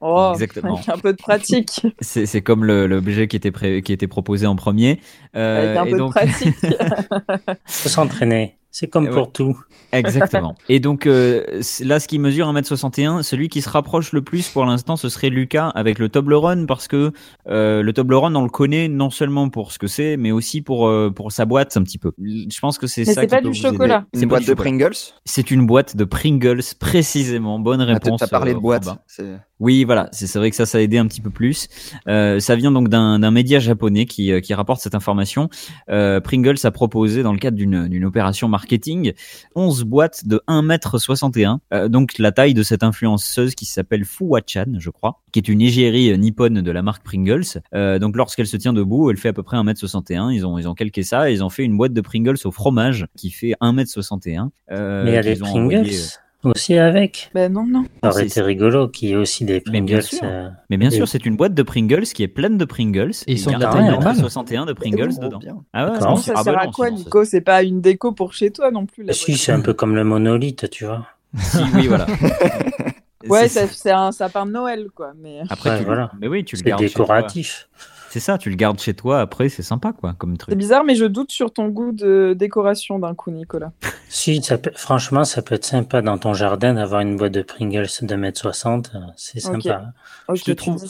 Speaker 3: Oh,
Speaker 1: Exactement.
Speaker 3: Avec un peu de pratique.
Speaker 1: C'est c'est comme le- l'objet qui était pré- qui était proposé en premier. Euh,
Speaker 3: avec un
Speaker 1: et
Speaker 3: peu
Speaker 1: donc,
Speaker 3: de pratique.
Speaker 5: faut s'entraîner. C'est comme
Speaker 1: Ouais.
Speaker 5: pour tout.
Speaker 1: Exactement. Et donc euh, là, ce qui mesure 1m61, celui qui se rapproche le plus pour l'instant, ce serait Lucas avec le Toblerone parce que euh, le Toblerone, on le connaît non seulement pour ce que c'est, mais aussi pour euh, pour sa boîte un petit peu. Je pense que c'est ça.
Speaker 3: c'est pas
Speaker 1: peut
Speaker 3: du chocolat.
Speaker 1: C'est
Speaker 4: Une boîte de. Pringles?
Speaker 1: C'est une boîte de Pringles précisément. Bonne
Speaker 4: Ah,
Speaker 1: réponse.
Speaker 4: T'as parlé de
Speaker 1: euh,
Speaker 4: boîte.
Speaker 1: Oui, voilà, c'est vrai que ça, ça a aidé un petit peu plus. Euh, ça vient donc d'un média japonais qui, euh, qui rapporte cette information. Euh, Pringles a proposé, dans le cadre d'une opération marketing, 11 boîtes de 1m61. Euh, donc la taille de cette influenceuse qui s'appelle Fuwa-chan, je crois, qui est une égérie euh, nippone de la marque Pringles. Euh, donc lorsqu'elle se tient debout, elle fait à peu près 1m61. Ils ont, ils ont calqué ça et ils ont fait une boîte de Pringles au fromage qui fait 1m61. Euh,
Speaker 5: Mais
Speaker 1: qu'ils ont
Speaker 5: Pringles?
Speaker 1: envoyé,
Speaker 5: aussi avec.
Speaker 3: ben non, non.
Speaker 5: Ça aurait
Speaker 1: c'est-
Speaker 5: été rigolo qu'il y ait aussi des
Speaker 1: Mais bien
Speaker 5: Pringles.
Speaker 1: sûr.
Speaker 5: euh,
Speaker 1: Mais bien sûr, c'est une boîte de Pringles qui est pleine de Pringles.
Speaker 2: Et ils sont
Speaker 1: il y a
Speaker 2: de la
Speaker 1: un
Speaker 5: taille
Speaker 2: normale
Speaker 1: 61 de Pringles dedans.
Speaker 4: bien.
Speaker 1: Ah ouais, non,
Speaker 3: ça
Speaker 1: ah
Speaker 3: sert à quoi,
Speaker 1: sinon,
Speaker 3: Nico? C'est pas une déco pour chez toi non plus. La
Speaker 5: Si, c'est un peu comme le monolithe, tu vois.
Speaker 1: c'est- Si, oui, voilà.
Speaker 3: Ouais,
Speaker 1: C'est-
Speaker 3: ça- c'est un sapin de Noël, quoi. Mais
Speaker 1: Après,
Speaker 5: Ouais,
Speaker 1: tu le-
Speaker 5: voilà.
Speaker 1: Mais oui, tu le
Speaker 5: C'est
Speaker 1: gardes chez toi. C'est ça, tu le gardes chez toi. Après, c'est sympa, quoi, comme
Speaker 3: c'est
Speaker 1: truc.
Speaker 3: bizarre, mais je doute sur ton goût de décoration d'un coup, Nicolas.
Speaker 5: Si, ça peut- franchement, ça peut être sympa dans ton jardin d'avoir une boîte de Pringles de 1m60. euh, C'est
Speaker 3: Ok.
Speaker 5: sympa.
Speaker 3: Ok,
Speaker 1: te
Speaker 3: tu
Speaker 1: trouve-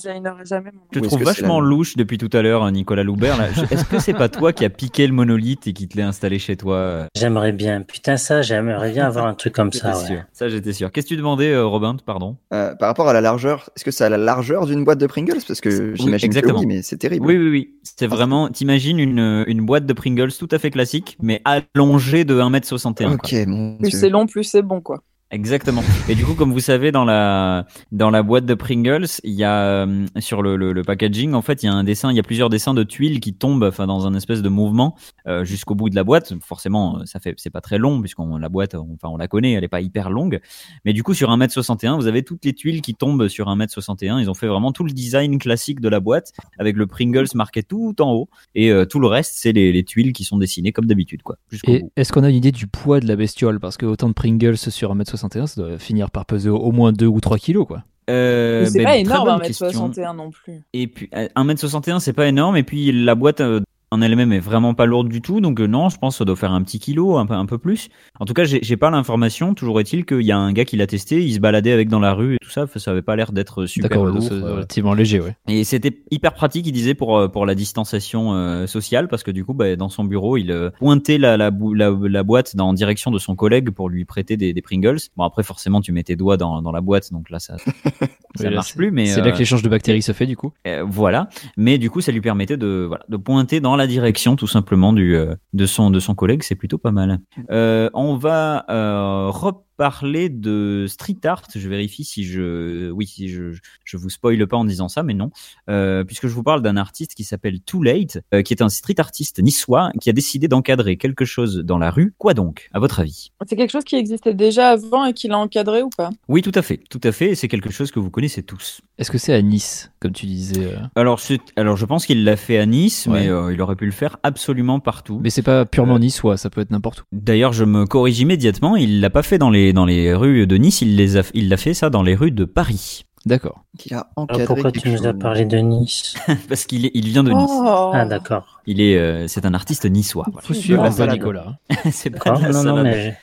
Speaker 3: jamais
Speaker 1: Je te trouve
Speaker 4: que c'est
Speaker 1: vachement
Speaker 4: la-
Speaker 1: louche depuis tout à l'heure, Nicolas Loubert. Je- Est-ce que c'est pas toi qui as piqué le monolithe et qui te l'est installé chez toi euh,
Speaker 5: J'aimerais bien. Putain, ça, j'aimerais bien avoir un truc comme ça. ouais.
Speaker 1: sûr. Ça, j'étais sûr. Qu'est-ce que tu demandais, euh, Robin Pardon?
Speaker 4: Euh, par rapport à la largeur, est-ce que c'est à la largeur d'une boîte de Pringles? Parce que
Speaker 1: Oui,
Speaker 4: j'imagine que
Speaker 1: exactement.
Speaker 4: oui, mais c'est terrible.
Speaker 1: Oui, oui, oui. C'est vraiment. T'imagines une, une boîte de Pringles tout à fait classique, mais allongée de 1m61. quoi.
Speaker 4: Ok, mon
Speaker 3: Plus c'est long, plus c'est bon, quoi.
Speaker 1: Exactement. Et du coup, comme vous savez, dans la dans la boîte de Pringles, il y a euh, sur le, le, le packaging, en fait, il y a un dessin, il y a plusieurs dessins de tuiles qui tombent, enfin, dans un espèce de mouvement euh, jusqu'au bout de la boîte. Forcément, euh, ça fait, c'est pas très long puisqu'on la boîte, on- enfin, on la connaît, elle est pas hyper longue. Mais du coup, sur 1m61, vous avez toutes les tuiles qui tombent sur 1m61. Ils ont fait vraiment tout le design classique de la boîte avec le Pringles marqué tout en haut et euh, tout le reste, c'est les, les tuiles qui sont dessinées comme d'habitude, quoi.
Speaker 2: Et est-ce qu'on a une idée du poids de la bestiole? Parce que autant de Pringles sur 1m61, ça doit finir par peser au moins 2 ou 3 kilos, quoi.
Speaker 1: Euh,
Speaker 3: c'est
Speaker 1: ben,
Speaker 3: pas énorme,
Speaker 1: bonne
Speaker 3: 1m61 non plus.
Speaker 1: Et puis euh, 1m61 c'est pas énorme et puis la boîte euh, en elle-même est vraiment pas lourde du tout donc euh, non je pense que ça doit faire un petit kilo un peu un peu plus. En tout cas j'ai pas l'information toujours est-il qu'il y a un gars qui l'a testé il se baladait avec dans la rue et tout ça ça avait pas l'air d'être super
Speaker 2: D'accord,
Speaker 1: lourd.
Speaker 2: c'est
Speaker 1: euh.
Speaker 2: relativement léger, ouais.
Speaker 1: Et c'était hyper pratique, il disait, pour, euh, pour la distanciation euh, sociale, parce que du coup, bah, dans son bureau, il euh, pointait la, la, bou- la, la boîte dans, en direction de son collègue pour lui prêter des, des Pringles. Bon, après, forcément, tu mets tes doigts dans, dans la boîte, donc là, ça, ça
Speaker 2: Oui, là,
Speaker 1: marche plus. Mais
Speaker 2: C'est
Speaker 1: euh,
Speaker 2: là que l'échange de bactéries se fait, du coup.
Speaker 1: euh, voilà. Mais du coup, ça lui permettait de, voilà, de pointer dans la direction, tout simplement, du, euh, de, son, de son collègue. C'est plutôt pas mal. Euh, on va reparler de street art. Je vérifie si je, oui, si je, je vous spoile pas en disant ça, mais non, euh, puisque je vous parle d'un artiste qui s'appelle Too Late, euh, qui est un street artiste niçois qui a décidé d'encadrer quelque chose dans la rue. Quoi donc, à votre avis?
Speaker 3: C'est quelque chose qui existait déjà avant et qu'il a encadré ou pas?
Speaker 1: Oui, tout à fait, tout à fait. C'est quelque chose que vous connaissez tous.
Speaker 2: Est-ce que c'est à Nice, comme tu disais euh?
Speaker 1: Alors, alors je pense qu'il l'a fait à Nice,
Speaker 2: Ouais.
Speaker 1: mais euh, il aurait pu le faire absolument partout.
Speaker 2: Mais c'est pas purement
Speaker 1: Euh,
Speaker 2: niçois, ça peut être n'importe où.
Speaker 1: D'ailleurs, je me corrige immédiatement. Il l'a pas fait dans les dans les rues de Nice. Il les a, il l'a fait ça dans les rues de Paris,
Speaker 2: D'accord.
Speaker 4: Qui a
Speaker 5: Alors,
Speaker 4: encadré
Speaker 5: pourquoi tu nous as parlé de Nice
Speaker 1: parce qu'il est, il vient de Nice.
Speaker 3: Oh
Speaker 5: Ah, d'accord.
Speaker 1: Il est, euh, c'est un artiste niçois. voilà.
Speaker 2: Faut suivre. Nicolas.
Speaker 1: c'est pas
Speaker 5: Non, non, mais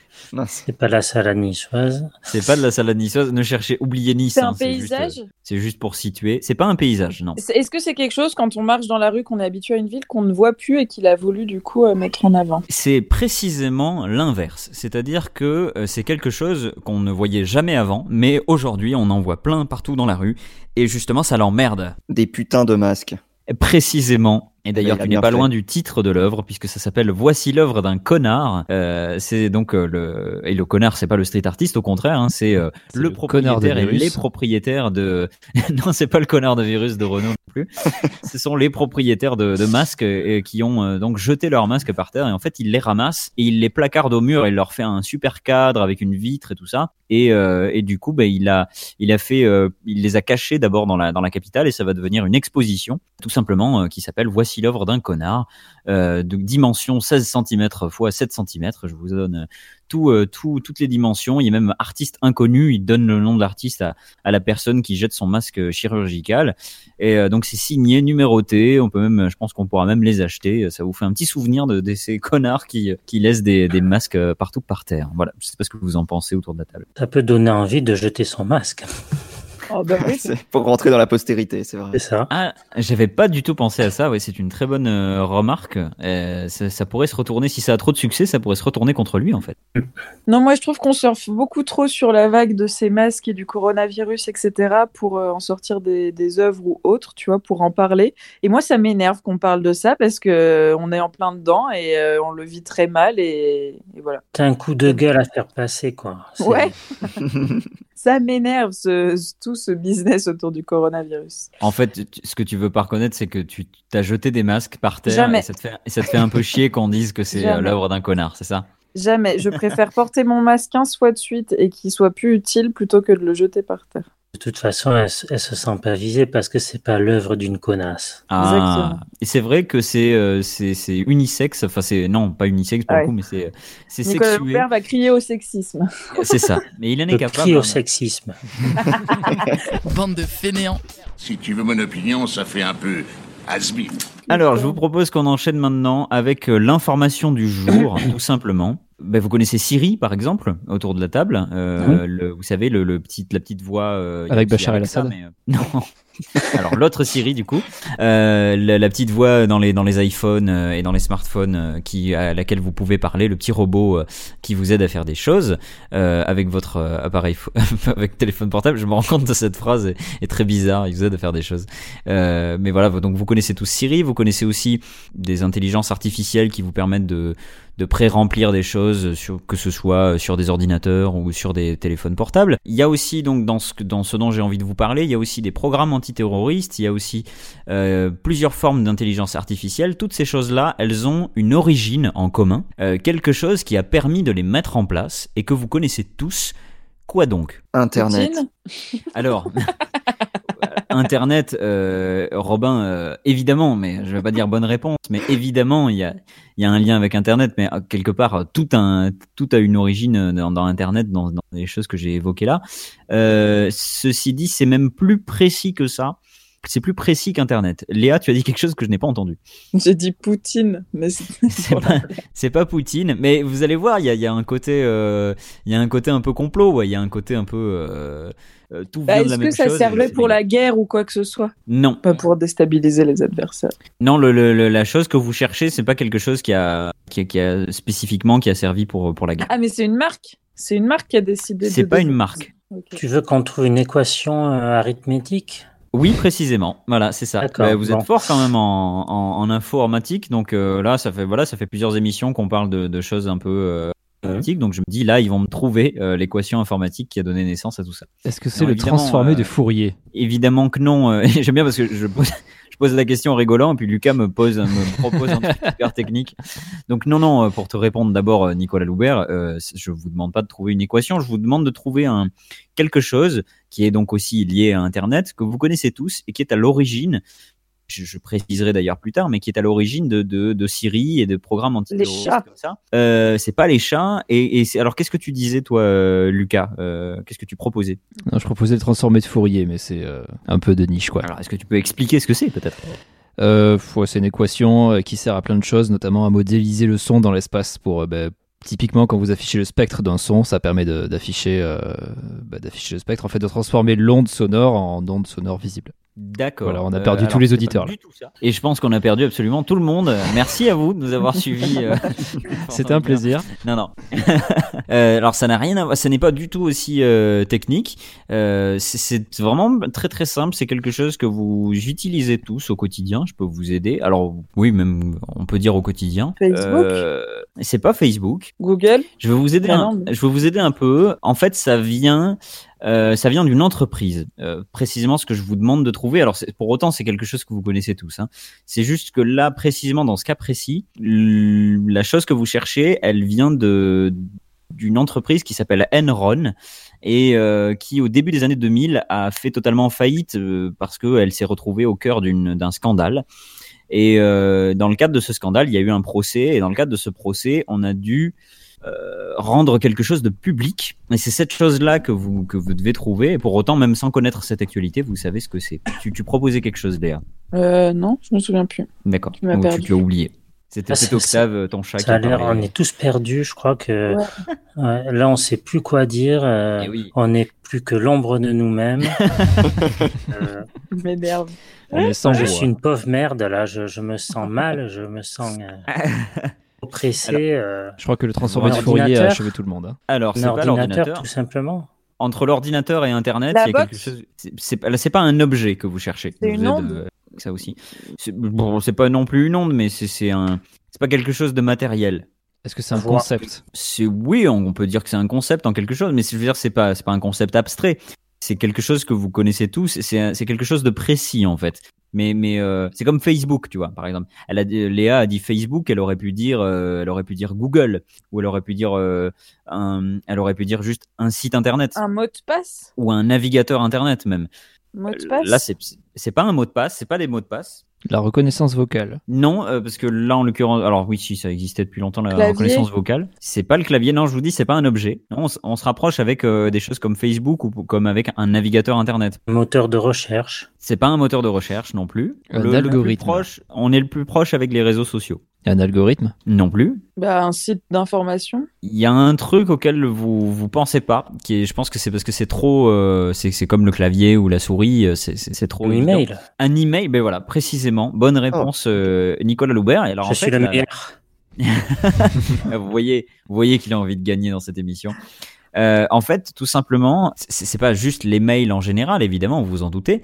Speaker 5: c'est pas la salade niçoise.
Speaker 1: C'est pas de la salade niçoise. Ne cherchez, oubliez Nice.
Speaker 3: C'est
Speaker 1: hein,
Speaker 3: un
Speaker 1: juste, euh,
Speaker 3: paysage?
Speaker 1: C'est juste pour situer. C'est pas un paysage, non.
Speaker 3: C'est- Est-ce que c'est quelque chose, quand on marche dans la rue, qu'on est habitué à une ville, qu'on ne voit plus et qu'il a voulu du coup euh, mettre en avant?
Speaker 1: C'est précisément l'inverse. C'est-à-dire que euh, c'est quelque chose qu'on ne voyait jamais avant, mais aujourd'hui on en voit plein partout dans la rue, et justement ça l'emmerde.
Speaker 4: Des putains de masques.
Speaker 1: Précisément, Et d'ailleurs, tu n'es pas
Speaker 4: fait.
Speaker 1: loin du titre de l'œuvre, puisque ça s'appelle Voici l'œuvre d'un connard. Euh, c'est donc euh, le et le connard, c'est pas le street artist, au contraire, hein, c'est euh, le, propriétaire et les propriétaires de. non, c'est pas le connard de virus de Renault non plus. Ce sont les propriétaires de, de masques qui ont euh, donc jeté leurs masques par terre et en fait ils les ramassent et ils les placardent au mur. Il leur fait un super cadre avec une vitre et tout ça. Et, et du coup, ben, il a il a fait, il les a cachés d'abord dans la dans la capitale et ça va devenir une exposition tout simplement qui s'appelle Voici l'œuvre d'un connard euh, dimension 16 cm x 7 cm. Je vous donne euh, euh, tout, toutes les dimensions. Il y a même artiste inconnu. Il donne le nom de l'artiste à, la personne qui jette son masque chirurgical. Et euh, donc c'est signé, numéroté. On peut même, je pense qu'on pourra même les acheter. Ça vous fait un petit souvenir de, ces connards qui, laissent des, des masques partout par terre. Voilà. Je sais pas ce que vous en pensez autour de la table.
Speaker 5: Ça peut donner envie de jeter son masque.
Speaker 3: Oh, bah oui.
Speaker 4: Pour rentrer dans la postérité, c'est vrai.
Speaker 5: C'est ça.
Speaker 1: Ah, j'avais pas du tout pensé à ça. Ouais, c'est une très bonne euh, remarque. Euh, ça, ça pourrait se retourner si ça a trop de succès, ça pourrait se retourner contre lui en fait.
Speaker 3: Non, moi je trouve qu'on surfe beaucoup trop sur la vague de ces masques et du coronavirus, etc., pour euh, en sortir des, des œuvres ou autres, tu vois, pour en parler. Et moi, ça m'énerve qu'on parle de ça parce que euh, on est en plein dedans et euh, on le vit très mal et, et voilà.
Speaker 5: C'est un coup de gueule à faire passer, quoi.
Speaker 3: Ouais, ça m'énerve ce, tout ce business autour du coronavirus.
Speaker 1: En fait, tu- ce que tu veux pas reconnaître, c'est que tu t'as jeté des masques par terre
Speaker 3: Jamais.
Speaker 1: et ça te fait, et ça te fait un peu chier qu'on dise que c'est euh, l'œuvre d'un connard, c'est ça?
Speaker 3: Jamais. Je préfère porter mon masque 15 fois de suite et qu'il soit plus utile plutôt que de le jeter par terre.
Speaker 5: De toute façon, elle, se- elle se sent pas visée parce que c'est pas l'œuvre d'une connasse.
Speaker 1: Ah,
Speaker 3: Exactement.
Speaker 1: et c'est vrai que c'est euh, c'est c'est unisexe, enfin c'est non pas unisexe pour
Speaker 3: Ouais.
Speaker 1: le coup, mais c'est c'est
Speaker 3: Nicolas
Speaker 1: sexué,
Speaker 3: Loubert va crier au sexisme.
Speaker 1: c'est ça. Mais il en est
Speaker 5: Le
Speaker 1: capable.
Speaker 5: cri au
Speaker 1: hein.
Speaker 5: sexisme.
Speaker 6: Bande de fainéants.
Speaker 8: Si tu veux mon opinion, ça fait un peu has-been.
Speaker 1: Alors, je vous propose qu'on enchaîne maintenant avec euh, l'information du jour, tout simplement. Ben, vous connaissez Siri, par exemple, autour de la table. Euh, le- vous savez, le, le petit, la petite voix. euh,
Speaker 2: Avec Bachar el-Assad
Speaker 1: mais, euh, Non. Alors, l'autre Siri, du coup. Euh, la, la petite voix dans les, dans les iPhones euh, et dans les smartphones euh, qui, à laquelle vous pouvez parler, le petit robot euh, qui vous aide à faire des choses euh, avec votre appareil, avec téléphone portable. Je me rends compte de cette phrase est, est très bizarre. Il vous aide à faire des choses. Euh, mais voilà, donc vous connaissez tous Siri, vous connaissez aussi des intelligences artificielles qui vous permettent de, de pré-remplir des choses, sur, que ce soit sur des ordinateurs ou sur des téléphones portables. Il y a aussi, donc, dans ce, dans ce dont j'ai envie de vous parler, il y a aussi des programmes antiterroristes, il y a aussi euh, plusieurs formes d'intelligence artificielle. Toutes ces choses-là, elles ont une origine en commun, euh, quelque chose qui a permis de les mettre en place et que vous connaissez tous. Quoi donc?
Speaker 4: Internet.
Speaker 1: Alors, Internet, euh, Robin, euh, évidemment, mais je vais pas dire bonne réponse, mais évidemment, il y a, y a un lien avec Internet, mais euh, quelque part, tout, un, tout a une origine dans, dans Internet, dans, dans les choses que j'ai évoquées là. Euh, ceci dit, c'est même plus précis que ça. C'est plus précis qu'Internet. Léa, tu as dit quelque chose que je n'ai pas entendu.
Speaker 3: J'ai dit Poutine, mais c'est
Speaker 1: pas, Poutine, mais vous allez voir, il y a, il y a un côté, il y a un côté un peu complot, ouais, il y a un côté un peu, euh, tout
Speaker 3: Bah,
Speaker 1: vient de la
Speaker 3: Est-ce que ça servait pour la guerre ou quoi que ce soit?
Speaker 1: Non,
Speaker 3: Pas pour déstabiliser les adversaires.
Speaker 1: non, le, le- le- la chose que vous cherchez, c'est pas quelque chose qui a, qui a, qui a spécifiquement qui a servi pour pour la guerre.
Speaker 3: Ah, mais c'est une marque C'est une marque qui a décidé de.
Speaker 1: C'est pas une marque.
Speaker 5: Tu veux qu'on trouve une équation euh, arithmétique?
Speaker 1: Oui, précisément. Voilà, c'est ça. Bah, vous êtes
Speaker 5: bon.
Speaker 1: fort quand même en, en, en informatique, donc euh, là, ça fait voilà, ça fait plusieurs émissions qu'on parle de, de choses un peu euh, Donc je me dis là, ils vont me trouver euh, l'équation informatique qui a donné naissance à tout ça.
Speaker 2: Est-ce que c'est le transformé
Speaker 1: euh,
Speaker 2: de Fourier?
Speaker 1: Évidemment que non. euh, J'aime bien parce que je pose, je pose la question en rigolant et puis Lucas me pose, me propose un truc super technique. Donc non, non. euh, Pour te répondre d'abord, Nicolas Loubert, euh, je vous demande pas de trouver une équation. Je vous demande de trouver un quelque chose qui est donc aussi lié à Internet que vous connaissez tous et qui est à l'origine. Je, je préciserai d'ailleurs plus tard, mais qui est à l'origine de, de, de Siri et de programmes antiterroristes
Speaker 3: chats.
Speaker 1: comme ça. Euh, c'est pas les chats. Et, et c'est- alors, qu'est-ce que tu disais, toi, euh, Lucas Euh, Qu'est-ce que tu proposais?
Speaker 2: Non, je proposais le transformé de Fourier, mais c'est euh, un peu de niche, quoi.
Speaker 1: Alors, est-ce que tu peux expliquer ce que c'est, peut-être?
Speaker 2: Euh, c'est une équation qui sert à plein de choses, notamment à modéliser le son dans l'espace. Pour euh, bah, typiquement, quand vous affichez le spectre d'un son, ça permet de- d'afficher, euh, bah, d'afficher le spectre, en fait, de transformer l'onde sonore en onde sonore visible.
Speaker 1: D'accord.
Speaker 2: Voilà, on a
Speaker 1: Euh,
Speaker 2: perdu tous
Speaker 1: alors,
Speaker 2: les auditeurs,
Speaker 1: du tout ça. Et je pense qu'on a perdu absolument tout le monde. Merci à vous de nous avoir suivis. euh,
Speaker 2: C'était un plaisir.
Speaker 1: Non, non. Euh, alors, ça n'a rien à voir. Ce n'est pas du tout aussi euh, technique. Euh, c'est- vraiment très très simple. C'est quelque chose que vous utilisez tous au quotidien. Je peux vous aider. Alors, oui, même on peut dire au quotidien.
Speaker 3: Facebook
Speaker 1: Euh, c'est pas Facebook.
Speaker 3: Google
Speaker 1: Je vais vous aider.
Speaker 3: Ah
Speaker 1: un,
Speaker 3: non, mais-
Speaker 1: Je vais vous aider un peu. En fait, ça vient. Euh, ça vient d'une entreprise, Euh, précisément ce que je vous demande de trouver. Alors pour autant, c'est quelque chose que vous connaissez tous. Hein. C'est juste que là, précisément dans ce cas précis, la chose que vous cherchez, elle vient de d'une entreprise qui s'appelle Enron et euh, qui au début des années 2000 a fait totalement faillite euh, parce qu'elle s'est retrouvée au cœur d'un scandale. Et euh, dans le cadre de ce scandale, il y a eu un procès et dans le cadre de ce procès, on a dû euh, rendre quelque chose de public. Et c'est cette chose-là que vous, que vous devez trouver. Et pour autant, même sans connaître cette actualité, vous savez ce que c'est. Tu, tu proposais quelque chose, Léa.
Speaker 3: euh, Non, je me souviens plus.
Speaker 1: D'accord.
Speaker 3: Tu m'as
Speaker 1: Ou
Speaker 3: perdu.
Speaker 1: tu, tu as oublié. C'était
Speaker 5: Ah,
Speaker 1: Octave, ton chat, qui
Speaker 5: Ça a l'air, on est tous perdus. Je crois que
Speaker 3: Ouais.
Speaker 5: ouais, là, on sait plus quoi dire. euh,
Speaker 1: Eh oui.
Speaker 5: On n'est plus que l'ombre de nous-mêmes. Euh,
Speaker 3: Je m'énerve.
Speaker 2: On est sans
Speaker 5: je suis une pauvre merde là. Je, je me sens mal. Je me sens euh, euh,
Speaker 2: Je crois que le transformateur Fourier a achevé tout le monde. hein.
Speaker 1: Alors,
Speaker 5: un
Speaker 1: c'est pas
Speaker 5: ordinateur,
Speaker 1: l'ordinateur.
Speaker 5: tout simplement.
Speaker 1: Entre l'ordinateur et Internet,
Speaker 3: La
Speaker 1: il y a quelque chose. c'est- C'est pas, c'est pas un objet que vous cherchez.
Speaker 3: C'est une onde
Speaker 1: euh, Ça aussi. C'est bon, c'est pas non plus une onde, mais c'est c'est un. C'est pas quelque chose de matériel.
Speaker 2: Est-ce que c'est un
Speaker 5: Voir.
Speaker 2: concept?
Speaker 1: C'est oui, on peut dire que c'est un concept en quelque chose, mais je veux dire c'est pas c'est pas un concept abstrait. C'est quelque chose que vous connaissez tous. C'est quelque chose de précis en fait. Mais mais euh, c'est comme Facebook, tu vois, par exemple. Elle a Léa a dit Facebook, elle aurait pu dire euh, elle aurait pu dire Google ou elle aurait pu dire euh, un, elle aurait pu dire juste un site internet
Speaker 3: Un mot de passe?
Speaker 1: Ou un navigateur internet même.
Speaker 3: Mot de passe?
Speaker 1: Là c'est c'est pas un mot de passe, c'est pas des mots de passe.
Speaker 2: La reconnaissance vocale.
Speaker 1: Non, euh, parce que là, en l'occurrence, alors oui, si ça existait depuis longtemps la
Speaker 3: Clavier.
Speaker 1: reconnaissance vocale, c'est pas le clavier. Non, je vous dis, c'est pas un objet. On, se rapproche avec euh, des choses comme Facebook ou comme avec un navigateur internet.
Speaker 5: Moteur de recherche.
Speaker 1: C'est pas un moteur de recherche non plus.
Speaker 2: Un
Speaker 1: Le- le plus proche, on est le plus proche avec les réseaux sociaux.
Speaker 2: Un algorithme?
Speaker 1: Non plus.
Speaker 3: bah, Un site d'information
Speaker 1: Il y a un truc auquel vous vous pensez pas, qui est, je pense que c'est parce que c'est trop, euh, c'est c'est comme le clavier ou la souris, euh, c'est c'est c'est trop.
Speaker 5: Un
Speaker 1: évident.
Speaker 5: email.
Speaker 1: Un email, ben voilà, précisément. Bonne réponse, euh, Nicolas Loubert. Et alors,
Speaker 5: Je
Speaker 1: en
Speaker 5: suis
Speaker 1: fait, la-
Speaker 5: meilleur.
Speaker 1: Ah, vous voyez, vous voyez qu'il a envie de gagner dans cette émission. Euh, en fait, tout simplement, c'est c'est pas juste les mails en général, évidemment, vous vous en doutez.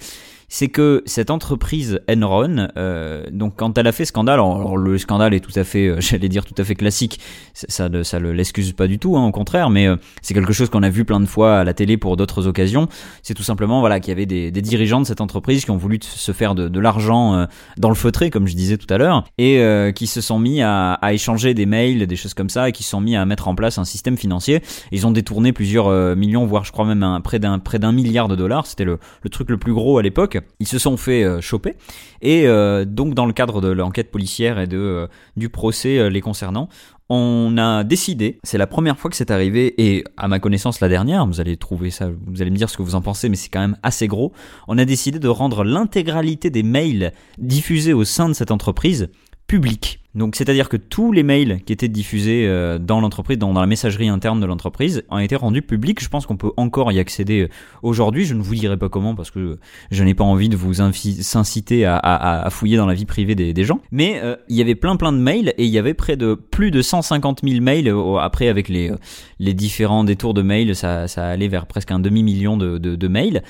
Speaker 1: C'est que cette entreprise Enron, euh, donc quand elle a fait scandale, alors, le scandale est tout à fait, euh, j'allais dire tout à fait classique, ça, ne- l'excuse pas du tout, hein, au contraire, mais euh, c'est quelque chose qu'on a vu plein de fois à la télé pour d'autres occasions. C'est tout simplement voilà qu'il y avait des, dirigeants de cette entreprise qui ont voulu se faire de, l'argent euh, dans le feutré, comme je disais tout à l'heure, et qui se sont mis à, échanger des mails, des choses comme ça, et qui se sont mis à mettre en place un système financier. Ils ont détourné plusieurs millions, voire je crois même un, près d'un près d'un milliard de dollars. C'était le, le truc le plus gros à l'époque. Ils se sont fait euh, choper, et euh, donc dans le cadre de l'enquête policière et euh, du procès les concernant. On a décidé, c'est la première fois que c'est arrivé, et à ma connaissance la dernière, vous allez trouver ça, vous allez me dire ce que vous en pensez, mais c'est quand même assez gros. On a décidé de rendre l'intégralité des mails diffusés au sein de cette entreprise publics. Donc c'est-à-dire que tous les mails qui étaient diffusés euh, dans l'entreprise, dans, la messagerie interne de l'entreprise, ont été rendus publics. Je pense qu'on peut encore y accéder euh, aujourd'hui. Je ne vous dirai pas comment parce que je n'ai pas envie de vous inciter à, fouiller dans la vie privée des, gens. Mais euh, il y avait plein plein de mails et il y avait près de plus de 150 000 mails. après avec les, différents détours de mails, ça, allait vers presque un demi-million de, de, de mails.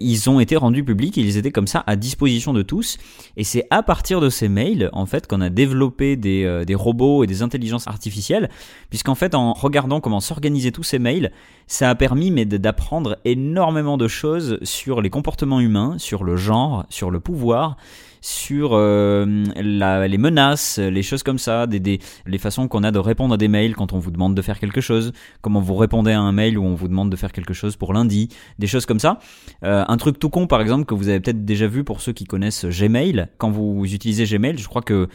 Speaker 1: Ils ont été rendus publics ils étaient comme ça à disposition de tous. Et c'est à partir de ces mails, en fait, qu'on a développé des, euh, robots et des intelligences artificielles, puisqu'en fait, en regardant comment s'organiser tous ces mails, ça a permis mais d'apprendre énormément de choses sur les comportements humains, sur le genre, sur le pouvoir, sur euh, la- les menaces, les choses comme ça, des, des- les façons qu'on a de répondre à des mails quand on vous demande de faire quelque chose, comment vous répondez à un mail où on vous demande de faire quelque chose pour lundi, des choses comme ça. Euh, un truc tout con par exemple que vous avez peut-être déjà vu pour ceux qui connaissent Gmail. Quand vous utilisez Gmail, je crois que euh,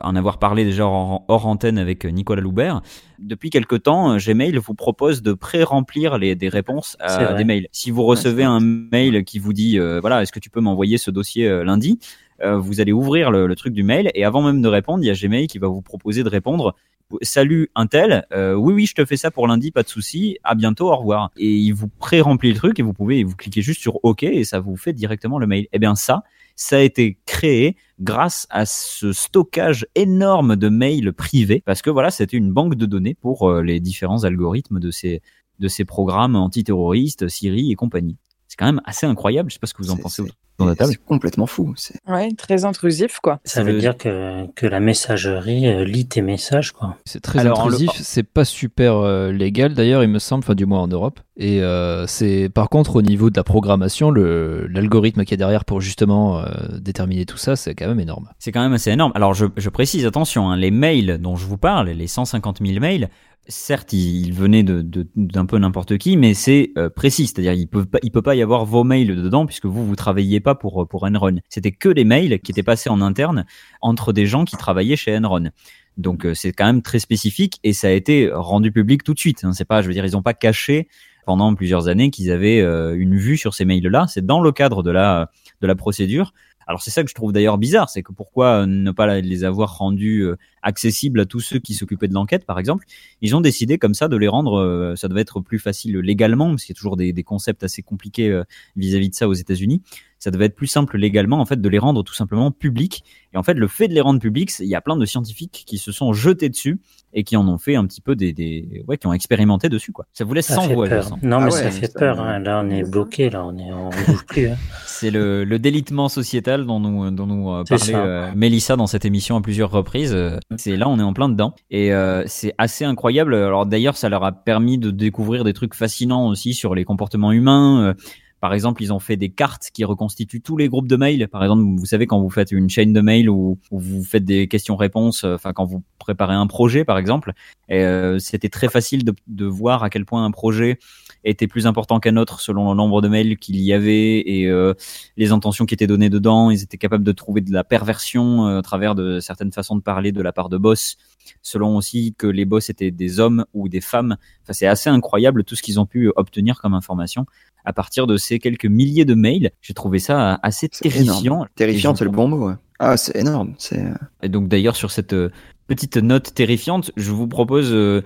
Speaker 1: en avoir parlé déjà hors, hors antenne avec Nicolas Loubert, depuis quelque temps, euh, Gmail vous propose de pré-remplir les, des réponses à des mails. Si vous recevez un mail qui vous dit euh, voilà, est-ce que tu peux m'envoyer ce dossier euh, lundi? Vous allez ouvrir le, le truc du mail et avant même de répondre, il y a Gmail qui va vous proposer de répondre salut un tel, euh, oui oui je te fais ça pour lundi, pas de souci, à bientôt, au revoir. Et il vous pré-remplit le truc et vous pouvez vous cliquez juste sur OK et ça vous fait directement le mail. Eh bien ça, ça a été créé grâce à ce stockage énorme de mails privés parce que voilà c'était une banque de données pour euh, les différents algorithmes de ces de ces programmes antiterroristes, Siri et compagnie. C'est quand même assez incroyable. Je sais pas ce que vous en pensez
Speaker 4: c'est-
Speaker 1: autour de la table.
Speaker 4: C'est complètement fou. C'est
Speaker 3: Ouais, très intrusif, quoi.
Speaker 5: Ça veut dire que, que la messagerie euh, lit tes messages, quoi.
Speaker 2: C'est très
Speaker 1: Alors,
Speaker 2: intrusif,
Speaker 1: le-
Speaker 2: c'est pas super euh, légal d'ailleurs, il me semble, enfin du moins en Europe. Et euh, c'est par contre au niveau de la programmation, le l'algorithme qui est derrière pour justement euh, déterminer tout ça, c'est quand même énorme.
Speaker 1: C'est quand même assez énorme. Alors je, je précise, attention, hein, les mails dont je vous parle, les 150 000 mails, certes, de, de- d'un peu n'importe qui, mais c'est euh, précis. C'est-à-dire, il peut pas, il peut pas y avoir vos mails dedans puisque vous vous travailliez pas pour pour Enron. C'était que les mails qui étaient passés en interne entre des gens qui travaillaient chez Enron. Donc euh, c'est quand même très spécifique et ça a été rendu public tout de suite. Hein. C'est pas, je veux dire, ils ont pas caché pendant plusieurs années qu'ils avaient euh, une vue sur ces mails-là. C'est dans le cadre de la de la procédure. Alors c'est ça que je trouve d'ailleurs bizarre, c'est que pourquoi ne pas les avoir rendus euh, accessibles à tous ceux qui s'occupaient de l'enquête, par exemple? Ils ont décidé comme ça de les rendre, euh, ça devait être plus facile légalement, parce qu'il y a toujours des, des concepts assez compliqués euh, vis-à-vis de ça aux États-Unis. Ça devait être plus simple légalement, en fait, de les rendre tout simplement publics. Et en fait, le fait de les rendre publics, il y a plein de scientifiques qui se sont jetés dessus et qui en ont fait un petit peu des, des ouais, qui ont expérimenté dessus, quoi. Ça vous laisse
Speaker 5: Ça
Speaker 1: sans
Speaker 5: fait
Speaker 1: voix.
Speaker 5: Non,
Speaker 4: Ah
Speaker 5: mais
Speaker 4: ouais,
Speaker 5: ça fait peur. hein. Là, on est bloqué. Là, on est, on bouge plus. hein.
Speaker 1: C'est le, le délitement sociétal dont nous, dont nous euh, parlait euh, Mélissa dans cette émission à plusieurs reprises. Euh, C'est là, on est en plein dedans. Et euh, c'est assez incroyable. Alors d'ailleurs, ça leur a permis de découvrir des trucs fascinants aussi sur les comportements humains. Euh, par exemple, ils ont fait des cartes qui reconstituent tous les groupes de mails. Par exemple, vous savez quand vous faites une chaîne de mails ou, ou vous faites des questions-réponses, euh, enfin quand vous préparez un projet, par exemple, euh, c'était très facile de, de voir à quel point un projet était plus important qu'un autre selon le nombre de mails qu'il y avait et euh, les intentions qui étaient données dedans. Ils étaient capables de trouver de la perversion euh, à travers de certaines façons de parler de la part de boss, selon aussi que les boss étaient des hommes ou des femmes. Enfin, c'est assez incroyable tout ce qu'ils ont pu obtenir comme information à partir de ces quelques milliers de mails. J'ai trouvé ça assez
Speaker 4: C'est
Speaker 1: terrifiant.
Speaker 4: énorme. Terrifiant, c'est le bon mot. ouais. Ah, c'est énorme. C'est
Speaker 1: et donc d'ailleurs sur cette euh, petite note terrifiante, je vous propose euh,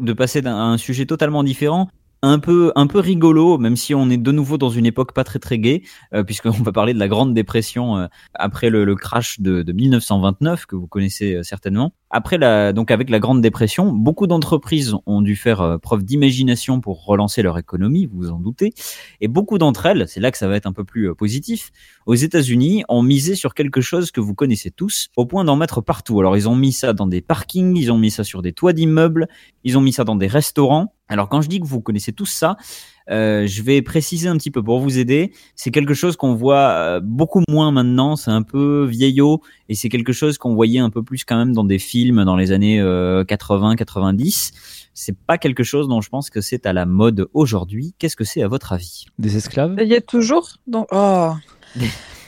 Speaker 1: de passer d'un- sujet totalement différent, un peu un peu rigolo, même si on est de nouveau dans une époque pas très très gaie, euh, puisqu'on va parler de la Grande Dépression euh, après le, le crash de, de 1929 que vous connaissez euh, certainement. Après la donc avec la Grande Dépression, beaucoup d'entreprises ont dû faire euh, preuve d'imagination pour relancer leur économie, vous vous en doutez, et beaucoup d'entre elles, c'est là que ça va être un peu plus euh, positif, aux États-Unis ont misé sur quelque chose que vous connaissez tous, au point d'en mettre partout. Alors ils ont mis ça dans des parkings, ils ont mis ça sur des toits d'immeubles, ils ont mis ça dans des restaurants. Alors quand je dis que vous connaissez tous ça, euh, je vais préciser un petit peu pour vous aider. C'est quelque chose qu'on voit euh, beaucoup moins maintenant, c'est un peu vieillot et c'est quelque chose qu'on voyait un peu plus quand même dans des films dans les années 80-90. C'est pas quelque chose dont je pense que c'est à la mode aujourd'hui. Qu'est-ce que c'est à votre avis?
Speaker 2: Des esclaves?
Speaker 3: Il y a toujours. Donc, oh.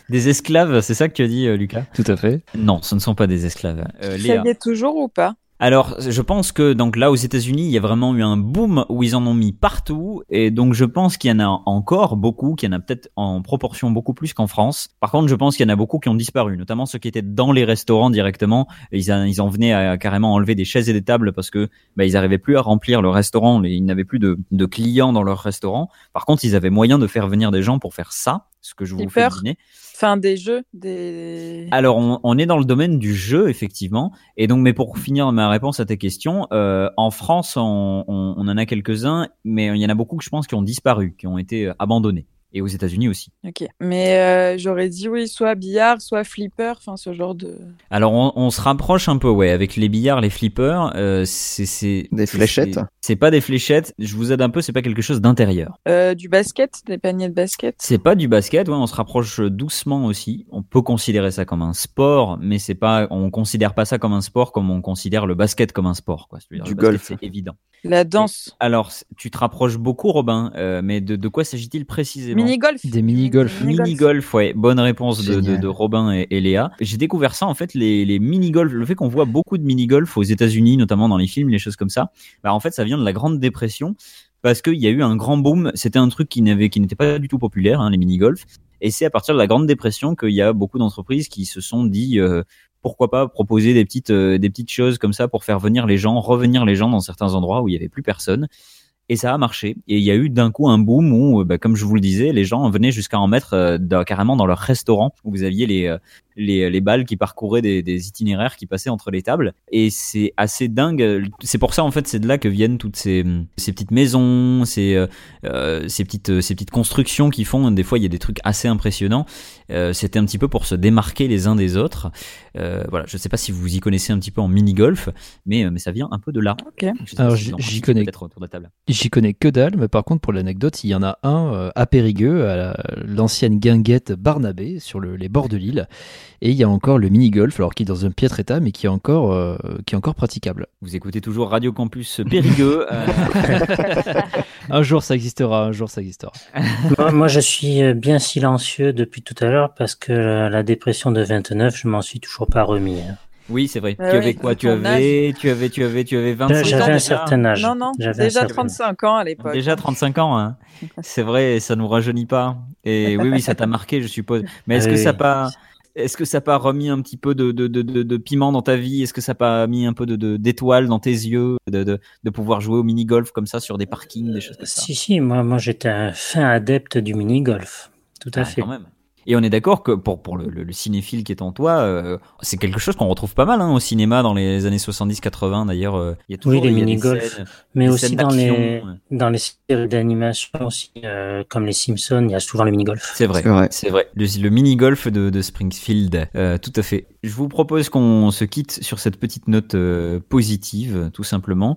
Speaker 1: Des esclaves, c'est ça que tu as dit, euh, Lucas?
Speaker 2: Tout à fait.
Speaker 1: Non, ce ne sont pas des esclaves. Euh,
Speaker 3: ça
Speaker 1: Léa.
Speaker 3: y est toujours ou pas?
Speaker 1: Alors, je pense que donc là aux États-Unis, il y a vraiment eu un boom où ils en ont mis partout, et donc je pense qu'il y en a encore beaucoup, qu'il y en a peut-être en proportion beaucoup plus qu'en France. Par contre, je pense qu'il y en a beaucoup qui ont disparu, notamment ceux qui étaient dans les restaurants directement. Ils, en- ils en venaient à carrément enlever des chaises et des tables parce que bah, ils n'arrivaient plus à remplir le restaurant, ils n'avaient plus de, de clients dans leur restaurant. Par contre, ils avaient moyen de faire venir des gens pour faire ça, ce que je vous fais
Speaker 3: Flipper. Enfin, des jeux, des.
Speaker 1: Alors, on, est dans le domaine du jeu, effectivement. Et donc, mais pour finir ma réponse à tes questions, euh, en France, on, on- on en a quelques-uns, mais il y en a beaucoup je pense qui ont disparu, qui ont été abandonnés. Et aux États-Unis aussi.
Speaker 3: Ok. Mais euh, j'aurais dit oui, soit billard, soit flipper, enfin ce genre de.
Speaker 1: Alors, on, on se rapproche un peu, ouais, avec les billards, les flippers. Euh, c'est c'est
Speaker 4: Des fléchettes
Speaker 1: c'est- C'est pas des fléchettes. Je vous aide un peu. C'est pas quelque chose d'intérieur.
Speaker 3: Euh, du basket, des paniers de basket.
Speaker 1: C'est pas du basket, ouais, on se rapproche doucement aussi. On peut considérer ça comme un sport, mais c'est pas, on considère pas ça comme un sport comme on considère le basket comme un sport, quoi. C'est-à-dire
Speaker 4: Du golf.
Speaker 1: c'est évident.
Speaker 3: La danse.
Speaker 1: Alors, tu te rapproches beaucoup, Robin, euh, mais de, de quoi s'agit-il précisément?
Speaker 3: Mini-golf.
Speaker 2: Des mini-golf.
Speaker 1: Mini-golf, ouais, bonne réponse de, de,
Speaker 4: Génial.
Speaker 1: de Robin et, et Léa. J'ai découvert ça en fait, les, les mini-golf, le fait qu'on voit beaucoup de mini-golf aux États-Unis, notamment dans les films, les choses comme ça. Bah en fait, ça vient de la Grande Dépression parce qu'il y a eu un grand boom. C'était un truc qui n'avait, qui n'était pas du tout populaire, hein, les mini-golf. Et c'est à partir de la Grande Dépression qu'il y a beaucoup d'entreprises qui se sont dit euh, pourquoi pas proposer des petites, euh, des petites choses comme ça pour faire venir les gens, revenir les gens dans certains endroits où il y avait plus personne. Et ça a marché. Et il y a eu d'un coup un boom où, bah, comme je vous le disais, les gens venaient jusqu'à en mettre euh, carrément dans leur restaurant où vous aviez les, euh, les, les balles qui parcouraient des, des itinéraires qui passaient entre les tables. Et c'est assez dingue. C'est pour ça, en fait, c'est de là que viennent toutes ces, ces petites maisons, ces, euh, euh, ces, petites, ces petites constructions qui font. Des fois, il y a des trucs assez impressionnants. Euh, C'était un petit peu pour se démarquer les uns des autres. Euh, voilà, je sais pas si vous y connaissez un petit peu en mini-golf, mais, euh, mais ça vient un peu de là.
Speaker 3: Ok.
Speaker 1: Je sais pas
Speaker 2: Alors,
Speaker 1: si
Speaker 2: j'y- connais-
Speaker 1: peut-être autour de la table.
Speaker 2: J'y connais que dalle, mais par contre, pour l'anecdote, il y en a un euh, à Périgueux, à la- l'ancienne guinguette Barnabé, sur le- les bords de l'île. Et il y a encore le mini-golf, alors qui est dans un piètre état, mais qui est encore, euh, qui est encore praticable.
Speaker 1: Vous écoutez toujours Radio Campus Périgueux. euh,
Speaker 2: Un jour, ça existera, un jour, ça existera.
Speaker 5: moi, moi, je suis euh, bien silencieux depuis tout à l'heure parce que la, la dépression de 29, je m'en suis toujours pas remis. hein.
Speaker 1: oui, c'est vrai.
Speaker 3: Ah
Speaker 1: tu
Speaker 3: oui,
Speaker 1: avais quoi? Tu avais, tu avais, tu avais, tu avais 25 ans.
Speaker 5: J'avais un certain âge.
Speaker 3: Non, non, déjà
Speaker 5: certain-
Speaker 3: 35 ans à l'époque.
Speaker 1: Déjà 35 ans, hein. c'est vrai, ça nous rajeunit pas. Et oui, oui, ça t'a marqué, je suppose. Mais est-ce que
Speaker 5: oui.
Speaker 1: ça pas, est-ce que ça pas remis un petit peu de, de, de, de, de piment dans ta vie? Est-ce que ça pas mis un peu de d'étoiles dans tes yeux, de, pouvoir jouer au mini golf comme ça sur des parkings, des choses comme ça?
Speaker 5: Si, si, moi, moi j'étais un fin adepte du mini-golf. Tout à
Speaker 1: Ah,
Speaker 5: fait.
Speaker 1: quand même. Et on est d'accord que pour, pour le, le- le cinéphile qui est en toi, euh, c'est quelque chose qu'on retrouve pas mal hein, au cinéma dans les années 70-80 d'ailleurs. euh, Il y a toujours
Speaker 5: Oui, les mini-golf. Mais
Speaker 1: des
Speaker 5: aussi dans les, dans les séries d'animation aussi, euh, comme les Simpsons, il y a souvent le mini-golf.
Speaker 1: C'est vrai,
Speaker 4: C'est vrai.
Speaker 1: c'est vrai. Le, le mini-golf de, de Springfield, euh, tout à fait. Je vous propose qu'on se quitte sur cette petite note euh, positive, tout simplement.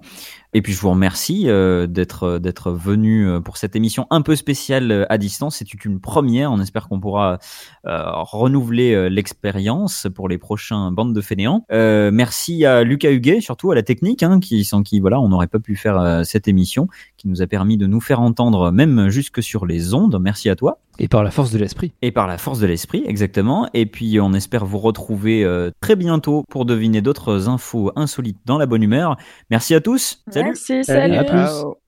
Speaker 1: Et puis je vous remercie euh, d'être d'être venu euh, pour cette émission un peu spéciale euh, à distance. C'est une première. On espère qu'on pourra euh, renouveler euh, l'expérience pour les prochains bandes de fainéants. Euh, merci à Lucas Huguet, surtout à la technique, hein, qui sans qui voilà, on n'aurait pas pu faire euh, cette émission, qui nous a permis de nous faire entendre même jusque sur les ondes. Merci à toi.
Speaker 2: Et par la force de l'esprit.
Speaker 1: Et par la force de l'esprit, exactement. Et puis on espère vous retrouver euh, très bientôt pour deviner d'autres infos insolites dans la bonne humeur. Merci à tous. Salut.
Speaker 3: Merci,
Speaker 5: Salut.
Speaker 3: salut.
Speaker 5: À
Speaker 2: plus.
Speaker 3: Ciao.